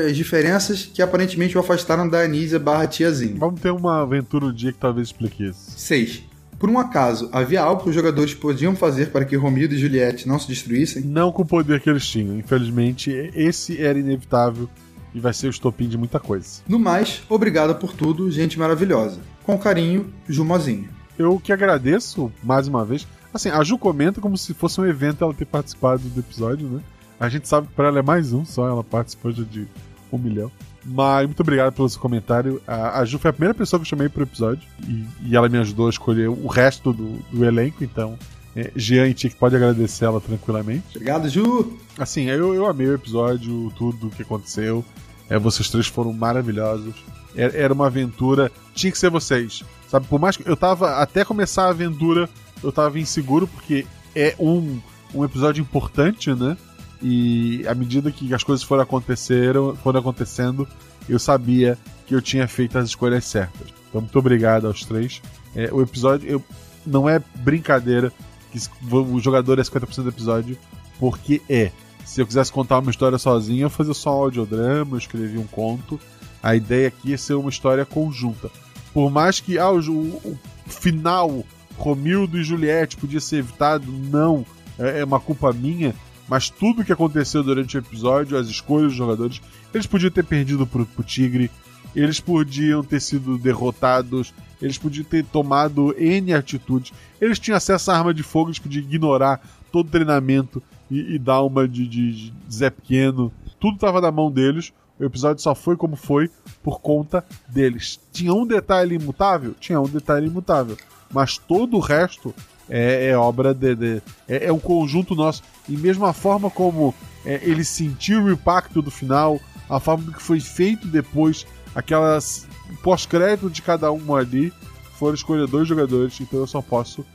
as diferenças que aparentemente o afastaram da Anísia barra tiazinha? Vamos ter uma aventura um dia que talvez explique isso. 6. Por um acaso, havia algo que os jogadores podiam fazer para que Romildo e Juliette não se destruíssem? Não com o poder que eles tinham. Infelizmente, esse era inevitável e vai ser o estopim de muita coisa. No mais, obrigado por tudo, gente maravilhosa. Com carinho, Jumozinho. Eu que agradeço mais uma vez. Assim, a Ju comenta como se fosse um evento ela ter participado do episódio, né? A gente sabe que para ela é mais um só, ela participou já de um milhão. Mas muito obrigado pelo seu comentário. A, a Ju foi a primeira pessoa que eu chamei pro episódio e, e ela me ajudou a escolher o resto do, do elenco, então é, Jean e Tic pode agradecer ela tranquilamente. Obrigado, Ju! Assim, eu, eu amei o episódio, tudo o que aconteceu. É, vocês três foram maravilhosos. Era, era uma aventura. Tinha que ser vocês. Sabe, por mais que eu tava. Até começar a aventura, eu tava inseguro, porque é um, um episódio importante, né? E à medida que as coisas foram, aconteceram, foram acontecendo, eu sabia que eu tinha feito as escolhas certas. Então, muito obrigado aos três. É, o episódio eu, não é brincadeira que o jogador é 50% do episódio, porque é. Se eu quisesse contar uma história sozinho, eu fazia só um audiodrama, eu escrevia um conto. A ideia aqui é ser uma história conjunta. Por mais que ah, o, o final, Romildo e Juliette, podia ser evitado, não. É, é uma culpa minha. Mas tudo que aconteceu durante o episódio, as escolhas dos jogadores, eles podiam ter perdido pro, pro Tigre, eles podiam ter sido derrotados, eles podiam ter tomado N atitudes, eles tinham acesso à arma de fogo, eles podiam ignorar todo o treinamento e, e dar uma de, de, de Zé Pequeno. Tudo estava na mão deles. O episódio só foi como foi por conta deles. Tinha um detalhe imutável? Tinha um detalhe imutável. Mas todo o resto é, é obra de. de é, é, um conjunto nosso. E mesmo a forma como é, eles sentiram o impacto do final, a forma que foi feito depois, aquelas pós-crédito de cada um ali, foram escolher dois jogadores, então eu só posso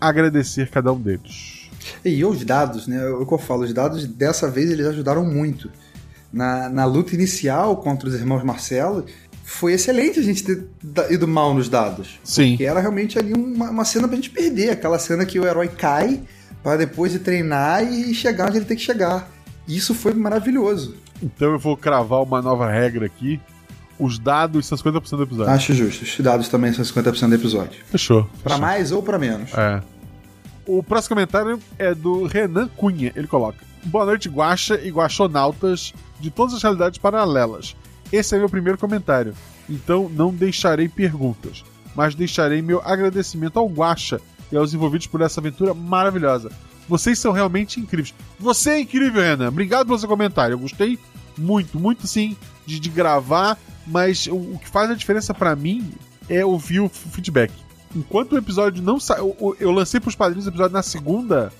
agradecer cada um deles. E os dados, né? O que eu falo, os dados dessa vez eles ajudaram muito. Na, na luta inicial contra os irmãos Marcelo, foi excelente a gente ter ido mal nos dados. Sim. Porque era realmente ali uma, uma cena pra gente perder. Aquela cena que o herói cai para depois de treinar e chegar onde ele tem que chegar. Isso foi maravilhoso. Então eu vou cravar uma nova regra aqui. Os dados são 50% do episódio. Acho justo. Os dados também são 50% do episódio. Fechou. Para mais ou para menos. É. O próximo comentário é do Renan Cunha. Ele coloca: Boa noite, Guaxa e Guaxonautas de todas as realidades paralelas. Esse é meu primeiro comentário, então não deixarei perguntas, mas deixarei meu agradecimento ao Guaxa e aos envolvidos por essa aventura maravilhosa. Vocês são realmente incríveis. Você é incrível, Renan. Obrigado pelo seu comentário. Eu gostei muito, muito sim de, de gravar, mas o, o que faz a diferença para mim é ouvir o feedback enquanto o episódio não saiu. Eu, eu, lancei pros padrinhos o episódio na segunda.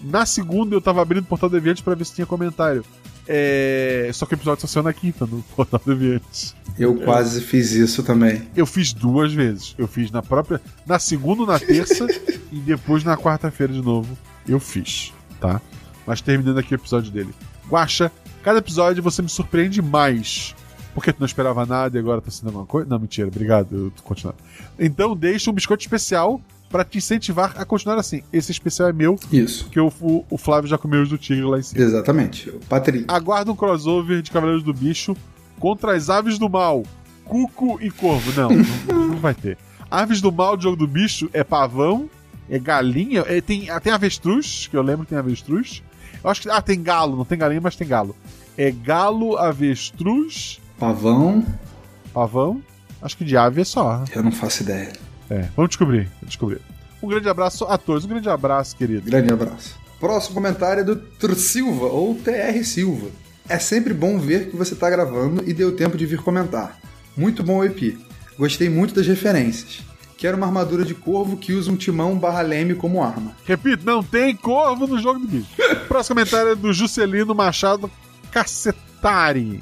Na segunda eu tava abrindo o Portal Deviante pra ver se tinha comentário. É... Só que o episódio só saiu na quinta, no Portal Deviante. Eu quase fiz isso também. Eu fiz duas vezes. Eu fiz na própria. Na segunda, na terça e depois na quarta-feira de novo. Eu fiz, tá? Mas terminando aqui o episódio dele. Guacha, cada episódio você me surpreende mais porque tu não esperava nada e agora tá sendo alguma coisa? Não, mentira, obrigado, eu tô continuando. Então deixa um biscoito especial para te incentivar a continuar assim. Esse especial é meu. Isso. Que o, o, o Flávio já comeu os do tigre lá em cima. Exatamente. Patrícia. Aguarda um crossover de Cavaleiros do Bicho contra as aves do mal. Cuco e corvo. Não, não, não vai ter. Aves do mal do jogo do bicho é pavão, é galinha, é, tem, tem avestruz, que eu lembro que tem avestruz. Eu acho que. Ah, tem galo, não tem galinha, mas tem galo. É galo, avestruz, Pavão. Pavão? Acho que de ave é só. Eu não faço ideia. É, vamos descobrir, vamos descobrir. Um grande abraço a todos, um grande abraço, querido. Grande abraço. Próximo comentário é do Tr Silva, ou TR Silva. É sempre bom ver que você está gravando e deu tempo de vir comentar. Muito bom EP. Gostei muito das referências. Quero uma armadura de corvo que usa um timão barra leme como arma. Repito, não tem corvo no jogo do bicho. Próximo comentário é do Juscelino Machado Cacetari.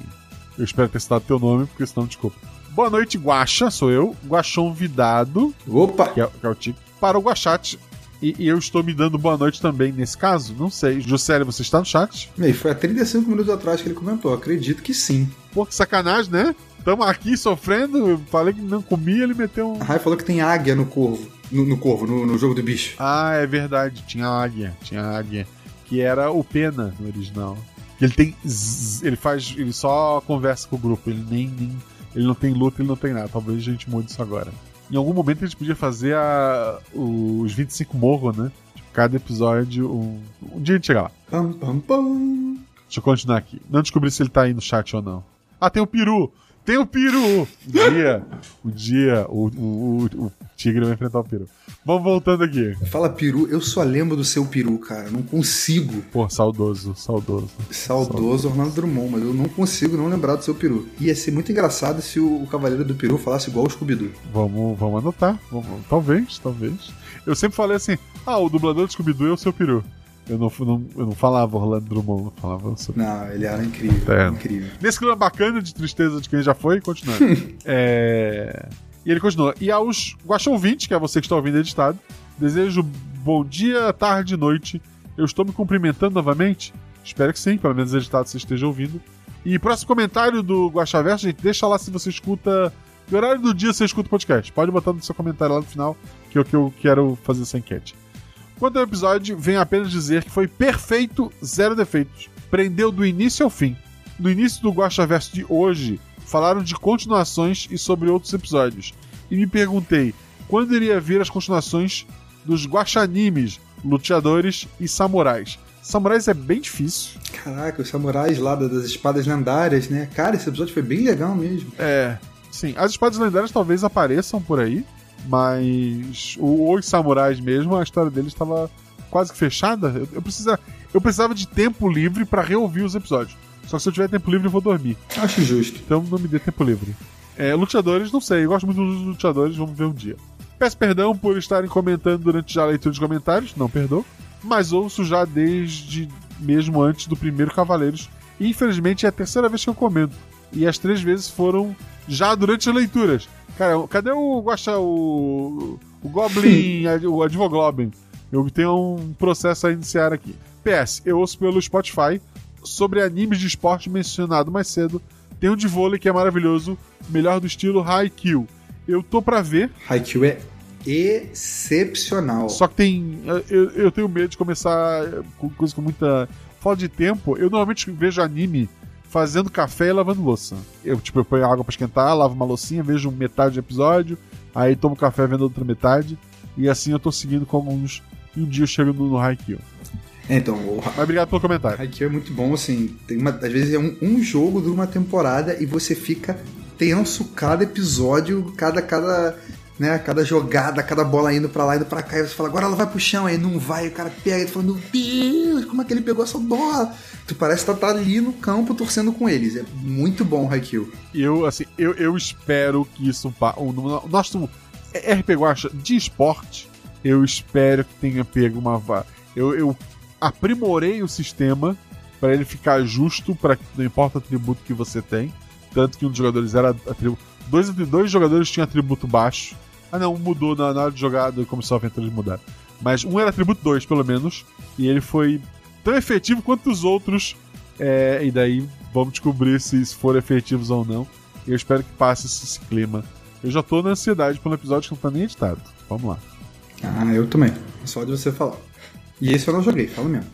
Eu espero ter citado teu nome, porque senão, desculpa. Boa noite, Guaxa, sou eu, Guaxão Vidado. Opa! Que é, que é o Tico. Para o Guachate. E, e, eu estou me dando boa noite também nesse caso? Não sei. Juscelio, você está no chat? E foi há 35 minutos atrás que ele comentou. Acredito que sim. Pô, que sacanagem, né? Estamos aqui sofrendo. Eu falei que não comia, ele meteu um. A Rai falou que tem águia no corvo. No, no corvo, no, no, jogo do bicho. Ah, é verdade. Tinha águia. Tinha águia. Que era o Pena no original. Ele tem. Zzz, ele faz. Ele só conversa com o grupo. Ele nem, nem. Ele não tem luta, ele não tem nada. Talvez a gente mude isso agora. Em algum momento a gente podia fazer a, os 25 morros, né? Tipo, cada episódio. Um, um dia a gente chega lá. Pam, pam, pam. Deixa eu continuar aqui. Não descobri se ele tá aí no chat ou não. Ah, tem o peru! Tem o peru! Um dia, um dia o, o, o, o tigre vai enfrentar o peru. Vamos voltando aqui. Fala peru, eu só lembro do seu peru, cara. Não consigo. Pô, saudoso, saudoso. Saudoso, saudoso. Orlando Drummond, mas eu não consigo não lembrar do seu peru. Ia ser muito engraçado se o, o Cavaleiro do Peru falasse igual o Scooby-Doo. Vamos, vamos anotar. Vamos, talvez, talvez. Eu sempre falei assim: ah, o dublador do Scooby-Doo é o seu peru. Eu não, não- eu não falava Orlando Drummond, eu falava sobre. Não, ele era incrível. É. Incrível. Nesse clima bacana de tristeza de quem já foi, continuando. É, E ele continua. E aos Guaxa ouvintes, que é você que está ouvindo editado, desejo bom dia, tarde, noite. Eu estou me cumprimentando novamente? Espero que sim, pelo menos editado você esteja ouvindo. E próximo comentário do Guaxa Verso, gente, deixa lá se você escuta. Que horário do dia você escuta o podcast? Pode botar no seu comentário lá no final, que é o que eu quero fazer essa enquete. Quanto ao episódio, venho apenas dizer que foi perfeito, zero defeitos. Prendeu do início ao fim. No início do Guaxa Verso de hoje, falaram de continuações e sobre outros episódios. E me perguntei quando iria vir as continuações dos Guaxanimes, luteadores e samurais. Samurais é bem difícil. Caraca, os samurais lá das espadas lendárias, né? Cara, esse episódio foi bem legal mesmo. É, sim. As espadas lendárias talvez apareçam por aí, mas o- os samurais mesmo, a história deles estava quase que fechada. Eu, eu, precisa, eu precisava de tempo livre para reouvir os episódios. Só que se eu tiver tempo livre, eu vou dormir. Acho justo. Então não me dê tempo livre. É, luteadores, não sei. Eu gosto muito dos luteadores, vamos ver um dia. Peço perdão por estarem comentando durante já a leitura de comentários, não perdoo. Mas ouço já desde mesmo antes do primeiro Cavaleiros. E infelizmente é a terceira vez que eu comento. E as três vezes foram já durante as leituras. Cara, cadê o Guaxa, o, o Goblin, o Advogloblin? Eu tenho um processo a iniciar aqui. PS, eu ouço pelo Spotify sobre animes de esporte mencionado mais cedo. Tem um de vôlei que é maravilhoso, melhor do estilo Haikyuu. Eu tô pra ver, Haikyuu é excepcional. só que tem. Eu, eu tenho medo de começar com coisa com muita falta de tempo. Eu normalmente vejo anime fazendo café e lavando louça. Eu, tipo, eu ponho água pra esquentar, lavo uma loucinha, vejo metade do episódio, aí tomo café vendo outra metade. E assim eu tô seguindo com alguns. E um dia eu chego no, no Haikyuu. É, Então, o Mas obrigado pelo comentário. Haikyuu é muito bom, assim. Tem uma, às vezes é um, um jogo de uma temporada e você fica tenso cada episódio, cada, cada, né, cada jogada, cada bola indo pra lá, indo pra cá, e você fala, agora ela vai pro chão, aí não vai, o cara pega e tu fala, meu Deus, como é que ele pegou essa bola? Tu parece estar tá ali no campo torcendo com eles. É muito bom o Haikyuu. Eu, assim, eu, eu espero que isso. O, no nosso RP Guacha de esporte, eu espero que tenha pego uma. Eu, eu aprimorei o sistema para ele ficar justo, para não importa o atributo que você tem. Tanto que um dos jogadores era atributo. Dois, dois jogadores tinham atributo baixo. Ah, não, mudou na, na hora de jogar, começou a aventura de mudar. Mas um era atributo 2, pelo menos. E ele foi tão efetivo quanto os outros. É, e daí vamos descobrir se isso for efetivos ou não. Eu espero que passe esse, esse clima. Eu já tô na ansiedade pelo episódio que não tá nem editado. Vamos lá. Ah, eu também. Só de você falar. E esse eu não joguei, falo mesmo.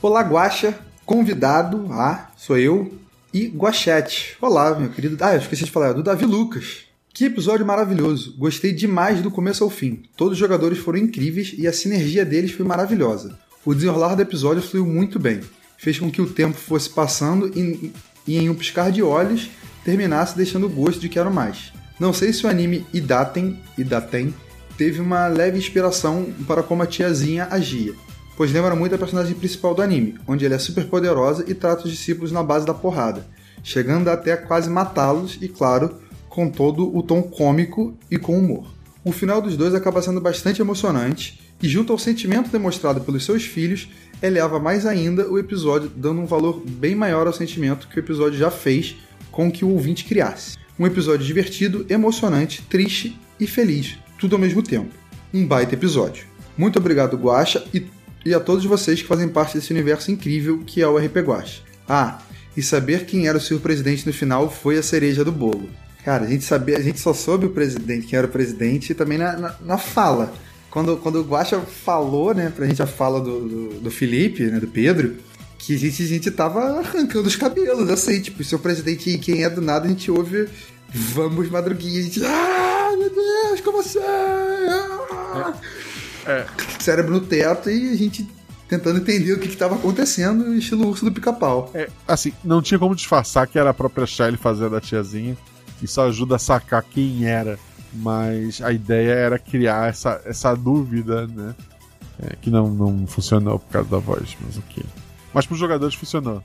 Olá, Guaxa. Convidado, ah, sou eu. E Guachete. Olá, meu querido. Ah, eu esqueci de falar, é do Davi Lucas. Que episódio maravilhoso. Gostei demais do começo ao fim. Todos os jogadores foram incríveis e a sinergia deles foi maravilhosa. O desenrolar do episódio fluiu muito bem. Fez com que o tempo fosse passando e, e em um piscar de olhos terminasse deixando o gosto de quero mais. Não sei se o anime Idaten, Idaten teve uma leve inspiração para como a tiazinha agia, pois lembra muito a personagem principal do anime, onde ela é super poderosa e trata os discípulos na base da porrada, chegando até a quase matá-los e, claro, com todo o tom cômico e com humor. O final dos dois acaba sendo bastante emocionante e, junto ao sentimento demonstrado pelos seus filhos, eleva mais ainda o episódio, dando um valor bem maior ao sentimento que o episódio já fez com que o ouvinte criasse. Um episódio divertido, emocionante, triste e feliz, tudo ao mesmo tempo. Um baita episódio. Muito obrigado, Guacha, e, e a todos vocês que fazem parte desse universo incrível que é o RP Guacha. Ah, e saber quem era o seu presidente no final foi a cereja do bolo. Cara, a gente sabia, a gente só soube o presidente, quem era o presidente, também na, na, na fala. Quando, quando o Guacha falou, né, pra gente a fala do, do, do Felipe, né, do Pedro, que a gente, a gente tava arrancando os cabelos, assim, tipo, seu presidente quem é do nada, a gente ouve Vamos Madruguinha, a gente. Ah, meu Deus, como assim? Ah! É. Cérebro no teto e a gente tentando entender o que estava acontecendo, estilo urso do pica-pau. É, assim, não tinha como disfarçar que era a própria Shelly fazendo a tiazinha. Isso ajuda a sacar quem era. Mas a ideia era criar essa, essa dúvida, né? É, que não, não funcionou por causa da voz, mas ok. Mas pros jogadores funcionou.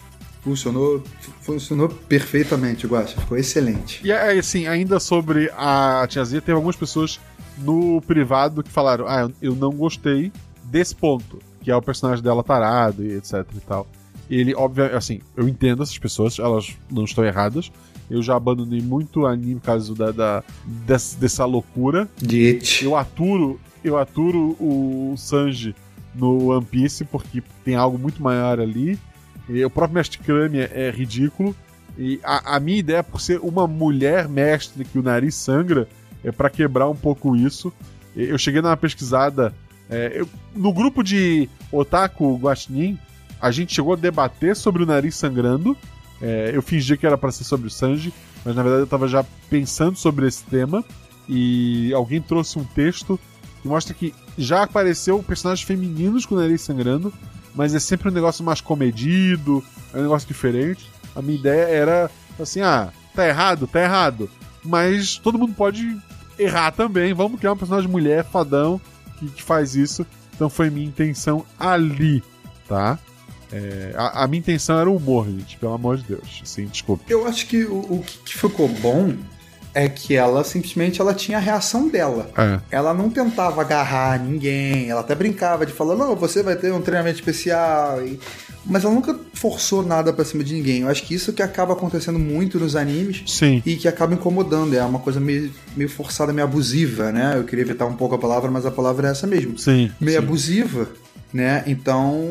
Funcionou, funcionou perfeitamente, Guacha. Ficou excelente. E aí, assim, ainda sobre a tiazinha, teve algumas pessoas no privado que falaram: Ah, eu não gostei desse ponto. que é o personagem dela tarado e etc e tal. Ele, obviamente, assim, eu entendo essas pessoas, elas não estão erradas. Eu já abandonei muito anime por causa da, da dessa, dessa loucura. De Eu aturo, eu aturo o Sanji no One Piece porque tem algo muito maior ali. E o próprio Mestre Kami é, ridículo. E a, a minha ideia, por ser uma mulher mestre que o nariz sangra, é para quebrar um pouco isso. Eu cheguei numa pesquisada. é, eu- no grupo de Otaku Guaxinim, a gente chegou a debater sobre o nariz sangrando. É, eu fingi que era para ser sobre o Sanji, mas na verdade eu tava já pensando sobre esse tema. E alguém trouxe um texto que mostra que já apareceu personagens femininos com o nariz sangrando, mas é sempre um negócio mais comedido, é um negócio diferente. A minha ideia era assim: ah, tá errado, tá errado. Mas todo mundo pode errar também. Vamos criar um personagem mulher, fadão, que, que faz isso. Então foi minha intenção ali, tá? É, a, a minha intenção era o humor, gente, pelo amor de Deus. Assim, desculpa. Eu acho que o, o que que ficou bom é que ela simplesmente ela tinha a reação dela. É. Ela não tentava agarrar ninguém, ela até brincava de falar, não, você vai ter um treinamento especial. e- Mas ela nunca forçou nada pra cima de ninguém. Eu acho que isso que acaba acontecendo muito nos animes Sim. e que acaba incomodando. É uma coisa meio, meio forçada, meio abusiva, né? Eu queria evitar um pouco a palavra, mas a palavra é essa mesmo. Sim. Meio sim. abusiva, né? Então,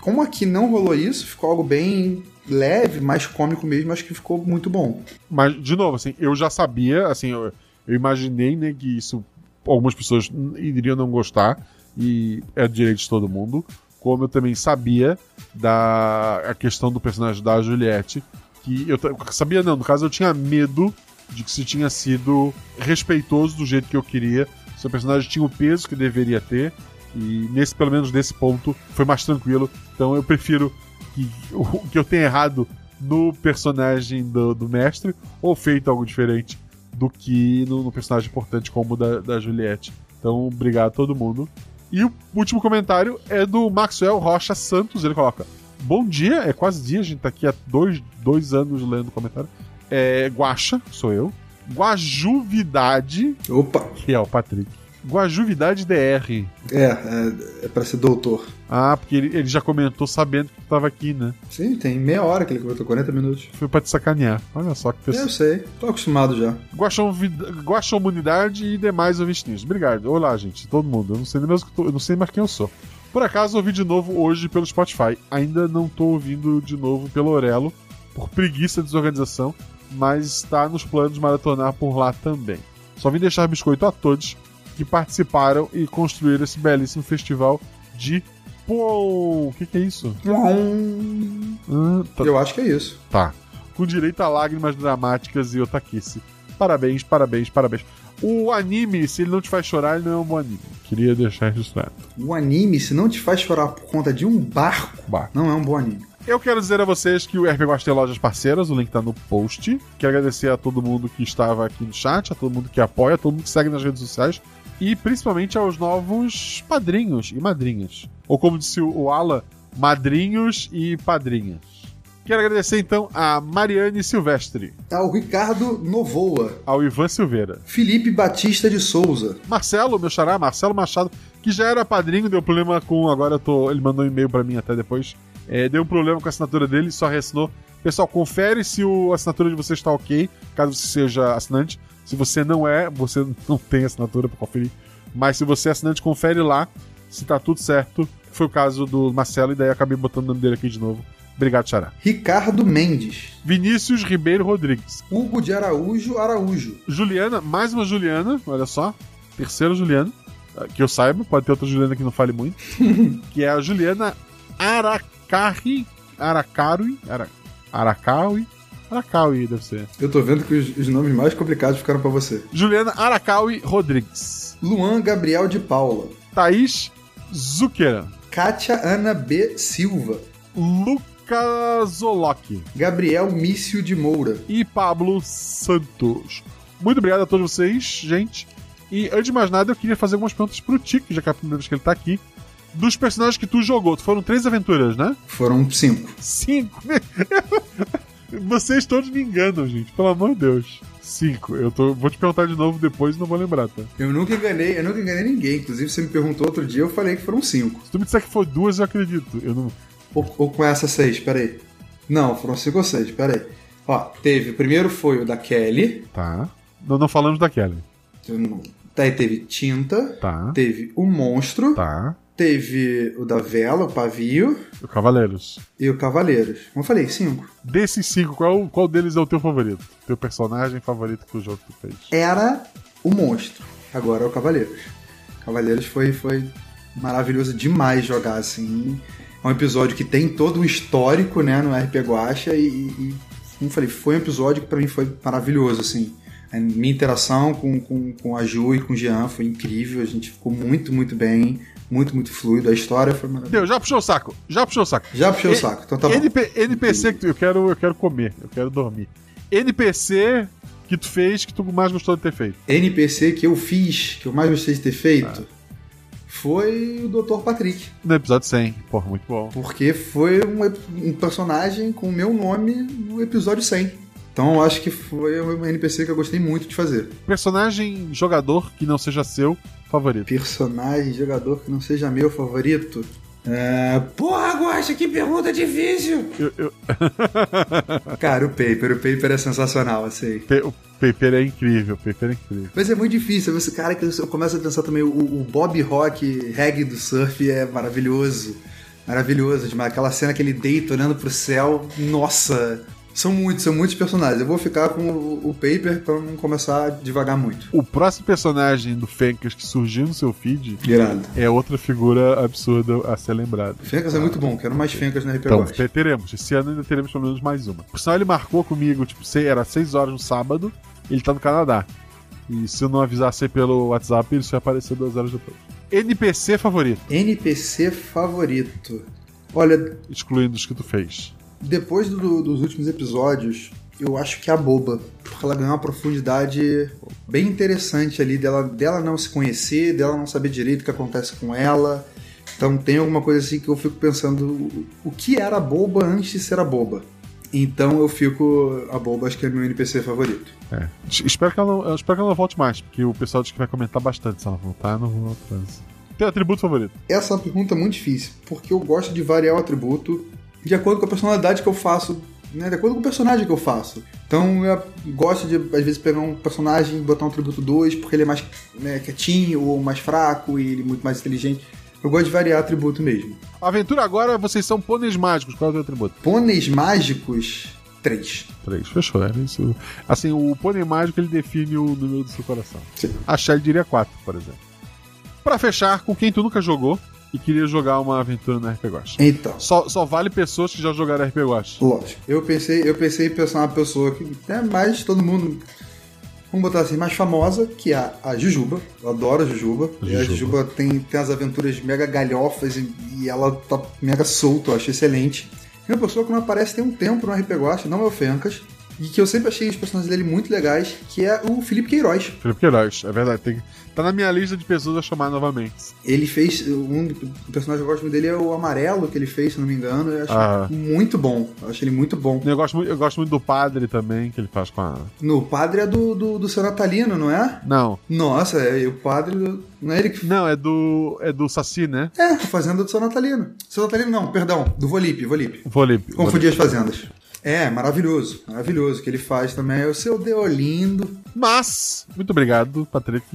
como aqui não rolou isso, ficou algo bem leve, mais cômico mesmo, acho que ficou muito bom. Mas, de novo, assim, eu já sabia, assim, eu, eu imaginei, né, que isso algumas pessoas iriam não gostar, e é direito de todo mundo. Como eu também sabia da a questão do personagem da Juliette, que eu sabia não, no caso eu tinha medo de que se tinha sido respeitoso do jeito que eu queria, se o personagem tinha o peso que deveria ter, e nesse pelo menos nesse ponto foi mais tranquilo. Então eu prefiro que o que eu tenha errado no personagem do, do mestre ou feito algo diferente do que no, no personagem importante como o da, da Juliette. Então, obrigado a todo mundo. E o último comentário é do Maxwell Rocha Santos. Ele coloca: Bom dia, é quase dia, a gente tá aqui há dois, dois anos lendo o comentário. É Guacha, sou eu. Guajuvidade, Opa! que é o Patrick. Guajuvidade DR. É, é, é pra ser doutor. Ah, porque ele, ele já comentou sabendo que tu tava aqui, né? Sim, tem meia hora que ele comentou, 40 minutos. Foi pra te sacanear. Olha só que pessoa. Eu sei, tô acostumado já. Guaxomunidade e demais ouvintinhos. Obrigado. Olá, gente, todo mundo. Eu não sei nem mesmo que tô- eu não sei mais quem eu sou. Por acaso ouvi de novo hoje pelo Spotify. Ainda não tô ouvindo de novo pelo Orelo, por preguiça de desorganização, mas está nos planos de maratonar por lá também. Só vim deixar biscoito a todos que participaram e construíram esse belíssimo festival de Pô, o que, que é isso? Ah, tá- Eu acho que é isso. Tá. Com direito a lágrimas dramáticas e otaquice. Parabéns, parabéns, parabéns. O anime, se ele não te faz chorar, ele não é um bom anime. Queria deixar registrado. O anime, se não te faz chorar por conta de um barco, Bah. não é um bom anime. Eu quero dizer a vocês que o RP Gosta tem lojas parceiras, o link tá no post. Quero agradecer a todo mundo que estava aqui no chat, a todo mundo que apoia, a todo mundo que segue nas redes sociais e principalmente aos novos padrinhos e madrinhas. Ou como disse o Alan, madrinhos e padrinhas. Quero agradecer então a Mariane Silvestre, Ao Ricardo Novoa, ao Ivan Silveira, Felipe Batista de Souza, Marcelo, meu xará, Marcelo Machado, que já era padrinho, deu problema com. Agora eu tô. Ele mandou um e-mail pra mim até depois. É, deu um problema com a assinatura dele, só reassinou. Pessoal, confere se o, a assinatura de você está ok, caso você seja assinante. Se você não é, você não tem assinatura pra conferir. Mas se você é assinante, confere lá se tá tudo certo. Foi o caso do Marcelo, e daí acabei botando o nome dele aqui de novo. Obrigado, Xará. Ricardo Mendes, Vinícius Ribeiro Rodrigues. Hugo de Araújo Araújo, Juliana, mais uma Juliana, olha só. Terceira Juliana. ah, Que eu saiba, pode ter outra Juliana que não fale muito. que é a Juliana Aracari. Aracarui. Ara, Aracaui. Aracaui, deve ser. Eu tô vendo que os, os nomes mais complicados ficaram pra você. Juliana Aracaui Rodrigues. Luan Gabriel de Paula, Thaís Zucchera. Kátia Ana B. Silva, Lucasolock. Gabriel Mício de Moura, e Pablo Santos. Muito obrigado a todos vocês, gente. E antes de mais nada, eu queria fazer algumas perguntas pro Tico, já que é a primeira vez que ele tá aqui. Dos personagens que tu jogou, foram três aventuras, né? foram cinco. Cinco. Vocês todos me enganam, gente. Pelo amor de Deus. Cinco. Eu tô, vou te perguntar de novo depois e não vou lembrar, tá? Eu nunca enganei, eu nunca enganei ninguém. Inclusive, você me perguntou outro dia, eu falei que foram cinco. Se tu me disser que foi duas, eu acredito. Eu não. Ou, ou com essa seis, peraí. Não, foram cinco ou seis, peraí. Ó, teve. O primeiro foi o da Kelly. Tá. Não, não falamos da Kelly. Daí teve Tinta. Tá. Teve o Monstro. Tá. Teve o da Vela, o Pavio. O Cavaleiros. E o Cavaleiros. Como eu falei, cinco. Desses cinco, qual, qual deles é o teu favorito? Teu personagem favorito que o jogo fez? Era o Monstro. Agora é o Cavaleiros. Cavaleiros foi, foi maravilhoso demais jogar, assim. É um episódio que tem todo um histórico, né, no RP Guacha e, e como eu falei, foi um episódio que pra mim foi maravilhoso, assim. A minha interação com, com, com a Ju e com o Jean foi incrível, a gente ficou muito, muito bem, muito, muito fluido, a história foi maravilhosa. Deu, já puxou o saco. Já puxou o saco. Já puxou E- o saco, então tá bom. NP NPC que tu, eu quero, eu quero comer, eu quero dormir. NPC que tu fez que tu mais gostou de ter feito. NPC que eu fiz, que eu mais gostei de ter feito, foi o Dr. Patrick. No episódio 100. Porra, muito bom. Porque foi um, um personagem com o meu nome no episódio 100. Então eu acho que foi um NPC que eu gostei muito de fazer. Personagem jogador que não seja seu favorito. Personagem, jogador que não seja meu favorito. É... Porra, Guaxa, que pergunta difícil! Eu, eu... Cara, o Paper, o Paper é sensacional, assim. Pe- o Paper é incrível, o Paper é incrível. Mas é muito difícil, você, cara, que eu começo a pensar também, o, o Bob Rock, reggae do surf é maravilhoso. Maravilhoso demais. Aquela cena que ele deita olhando pro céu, nossa. São muitos, são muitos personagens. Eu vou ficar com o, o Paper pra não começar a devagar muito. O próximo personagem do Fencas que surgiu no seu feed Irado. é outra figura absurda a ser lembrada. Fencas é muito bom, quero mais Fencas na RP Então, Watch. teremos. Esse ano ainda teremos pelo menos mais uma. Por sinal, ele marcou comigo, tipo, era 6 horas no sábado, ele tá no Canadá. E se eu não avisasse pelo WhatsApp, ele só ia aparecer duas horas depois. NPC favorito, NPC favorito. Olha, excluindo os que tu fez. Depois do- dos últimos episódios, eu acho que é a boba. Porque ela ganhou uma profundidade bem interessante ali dela, dela não se conhecer, dela não saber direito o que acontece com ela. Então tem alguma coisa assim que eu fico pensando o- que era a boba antes de ser a boba. Então eu fico. A boba acho que é meu NPC favorito. É. Es- Espero que, ela não, espero que ela não volte mais, porque o pessoal diz que vai comentar bastante se ela voltar, eu não vou atrás. Teu atributo favorito? Essa é uma pergunta muito difícil, porque eu gosto de variar o atributo de acordo com a personalidade que eu faço, né? De acordo com o personagem que eu faço. Então eu gosto de, às vezes, pegar um personagem e botar um atributo 2, porque ele é mais né, quietinho ou mais fraco e ele é muito mais inteligente. Eu gosto de variar atributo mesmo. Aventura agora, vocês são pôneis mágicos. Qual é o teu atributo? Pôneis mágicos, 3. Três. Fechou, era isso. Assim, o pônei mágico ele define o número do seu coração. Sim. A Shelly diria 4, por exemplo. Pra fechar, com quem tu nunca jogou e queria jogar uma aventura no RPG Watch. Então. Só, só vale pessoas que já jogaram RPG Watch. Lógico. Eu pensei, eu pensei em pensar uma pessoa que é mais todo mundo. Vamos botar assim, mais famosa, que é a, a Jujuba. Eu adoro a Jujuba. E a Jujuba. Jujuba tem, tem as aventuras mega galhofas e, e ela tá mega solta, eu acho excelente. E uma pessoa que não aparece tem um tempo no RP Guacha, não é o Fencas. E que eu sempre achei os personagens dele muito legais, que é o Felipe Queiroz. Felipe Queiroz, é verdade. Tem, tá na minha lista de pessoas a chamar novamente. Ele fez. Um o personagem que eu gosto muito dele é o amarelo que ele fez, se não me engano. Eu acho Ah. muito bom. Eu acho ele muito bom. Eu gosto, muito, eu gosto muito do padre também, que ele faz com a. No padre é do, do, do seu natalino, não é? Não. Nossa, é, o padre. do- Não é ele que. Não, é do. É do Saci, né? É, fazenda do seu natalino. Seu natalino não, perdão, do Volipe, Volipe. Volipe. Confundi as fazendas. É, maravilhoso, maravilhoso. O que ele faz também é o seu Deolindo. Mas, muito obrigado, Patrick.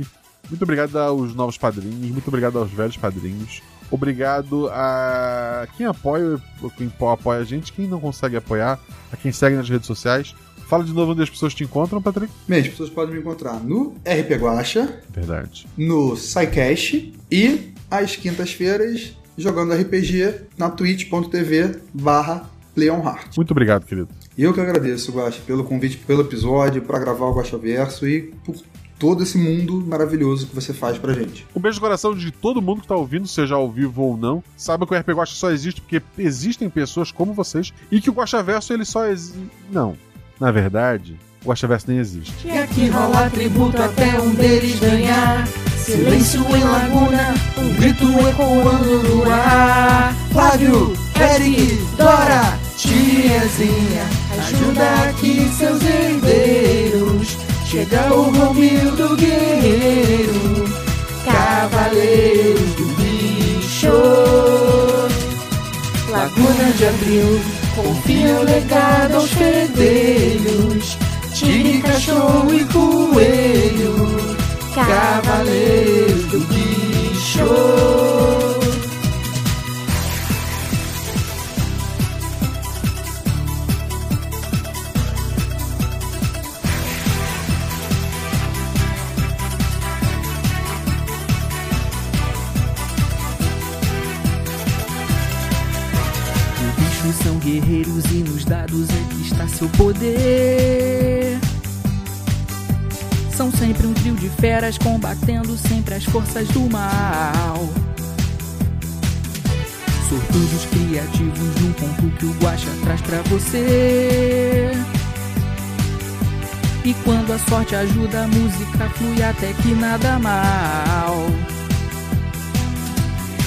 Muito obrigado aos novos padrinhos. Muito obrigado aos velhos padrinhos. Obrigado a quem apoia, quem apoia a gente, quem não consegue apoiar, a quem segue nas redes sociais. Fala de novo onde as pessoas te encontram, Patrick. Bem, as pessoas podem me encontrar no RP Guacha, Verdade. no SciCast e às quintas-feiras jogando RPG na twitch.tv barra Leonhardt. Muito obrigado, querido. E eu que agradeço, Guacha, pelo convite, pelo episódio, para gravar o Guacha Verso e por todo esse mundo maravilhoso que você faz pra gente. Um beijo no coração de todo mundo que tá ouvindo, seja ao vivo ou não. Saiba que o RP Guacha só existe porque existem pessoas como vocês e que o Guacha Verso ele só existe. Não. Na verdade, o Guacha Verso nem existe. E aqui rola tributo até um deles ganhar. Silêncio em laguna, um grito ecoando no ar. Flávio, Eric, Dora, tiazinha, Ajuda aqui seus herdeiros. Chega o Romildo Guerreiro, Cavaleiro do Bicho. Laguna de Abril, confia o legado aos fedelhos. Tigre, cachorro e coelho, Cavaleiro do Bicho. Dados é que está seu poder. São sempre um trio de feras combatendo sempre as forças do mal. Sortudos criativos num ponto que o Guaxa traz pra você. E quando a sorte ajuda, a música flui até que nada mal.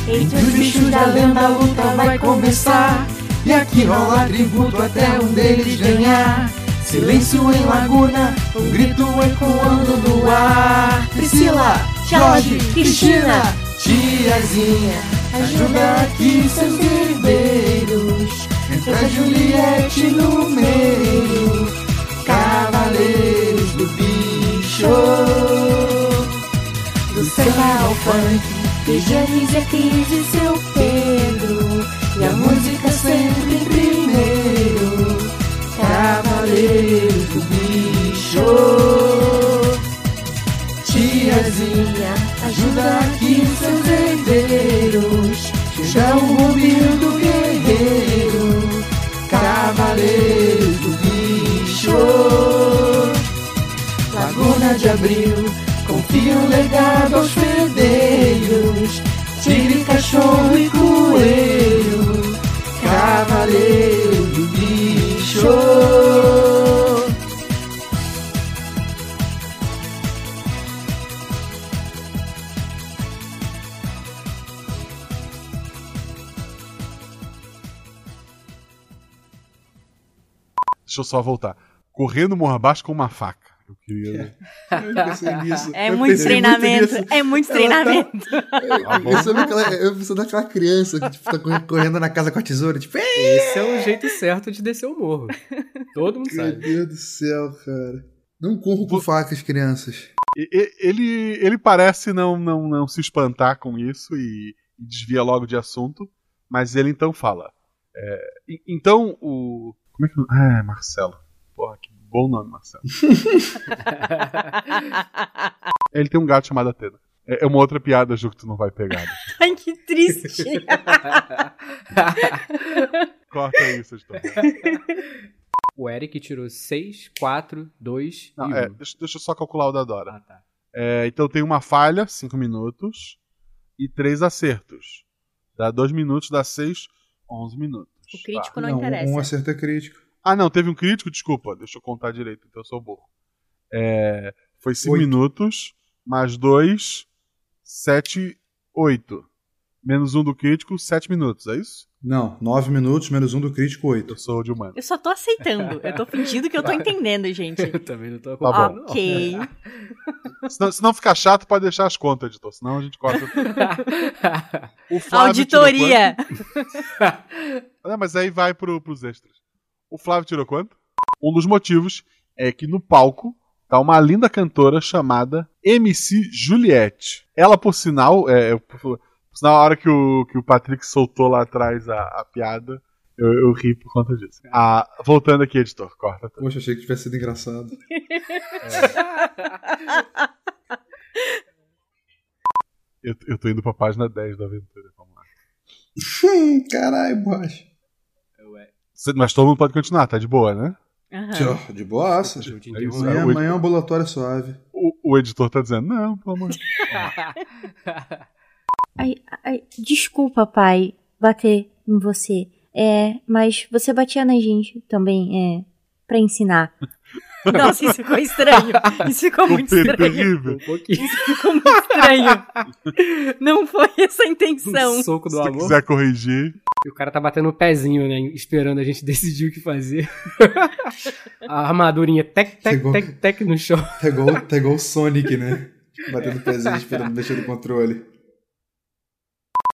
Entre os bichos da lenda a luta vai começar. E aqui rola tributo até um deles ganhar. Silêncio em laguna, um grito ecoando no ar. Priscila, Jorge, Cristina, tiazinha, ajuda aqui seus herdeiros. Entra Juliette no meio, cavaleiros do bicho. Do samba ao funk, Beijanize a Cris e seu Pedro. E a música sempre em primeiro. Cavaleiros do bicho. Tiazinha, ajuda aqui seus herdeiros. Chega o Rubinho do guerreiro. Cavaleiros do bicho. Laguna de Abril, confia o legado aos fedeiros. Tigre, cachorro e coelho, cavaleiro bicho. Deixa eu só voltar. Correndo morro abaixo com uma faca. Eu queria. Eu pensei nisso. É Eu muito treinamento. nisso. É muito tá- treinamento. Eu sou daquela, eu sou daquela criança que tipo, tá correndo- na casa com a tesoura, tipo, "Ei!" Esse é o jeito certo de descer o morro. Todo mundo meu sabe. Deus do céu, cara. Não corro com facas, crianças. Ele, ele parece não, não, não se espantar com isso e, e desvia logo de assunto, mas ele então fala. é, então o. Como é que. Ah, é Marcelo. Bom nome, Marcelo. ele tem um gato chamado Atena. É é uma outra piada, Ju, que tu não vai pegar. Ai, que triste. Corta isso, editor. O Eric tirou 6, 4, 2 Não, e 1. é, deixa, deixa eu só calcular o da Dora. Ah, tá. É, então tem uma falha, 5 minutos, e três acertos. Dá 2 minutos, dá 6, 11 minutos. O crítico Tá. não, interessa. um acerto é crítico. Ah, não, teve um crítico? Desculpa, deixa eu contar direito, então eu sou burro. É, foi 5 Oito. minutos, mais 2, 7, 8. Menos um do crítico, 7 minutos, é isso? Não, 9 minutos, menos um do crítico, 8. Eu sou de humano. Eu só tô aceitando. Eu tô fingindo que eu tô entendendo, gente. Eu também não tô Tá bom. acompanhando. Ok. Se não, se não ficar chato, pode deixar as contas, editor, senão a gente corta. Auditoria. É, mas aí vai pro, pros extras. O Flávio tirou quanto? Um dos motivos é que no palco tá uma linda cantora chamada MC Juliette. Ela, por sinal, é, por, sinal, a hora que o, que o Patrick soltou lá atrás a, a piada, eu, eu ri por conta disso. Ah, voltando aqui, editor, corta. tudo. Poxa, achei que tivesse sido engraçado. Eu, eu tô indo pra página 10 da aventura. Vamos lá. Hum, Caralho, baixo. Mas todo mundo pode continuar, tá de boa, né? Tchau, de boaça. Te É é, Amanhã, o, amanhã ambulatório suave. o- o editor tá dizendo, não, pelo amor de Ai, ai, desculpa, pai, bater em você. É, mas você batia na gente também, é, pra ensinar. Nossa, isso ficou estranho. Isso ficou muito estranho. Um. Isso ficou muito estranho. Não foi essa a intenção. Um soco do Se você amor. quiser corrigir. E o cara tá batendo o pezinho, né? Esperando a gente decidir o que fazer. a armadurinha tec, tec, Pegou. tec, tec no chão. Tá igual, tá igual o Sonic, né? Batendo pezinho esperando mexer no controle.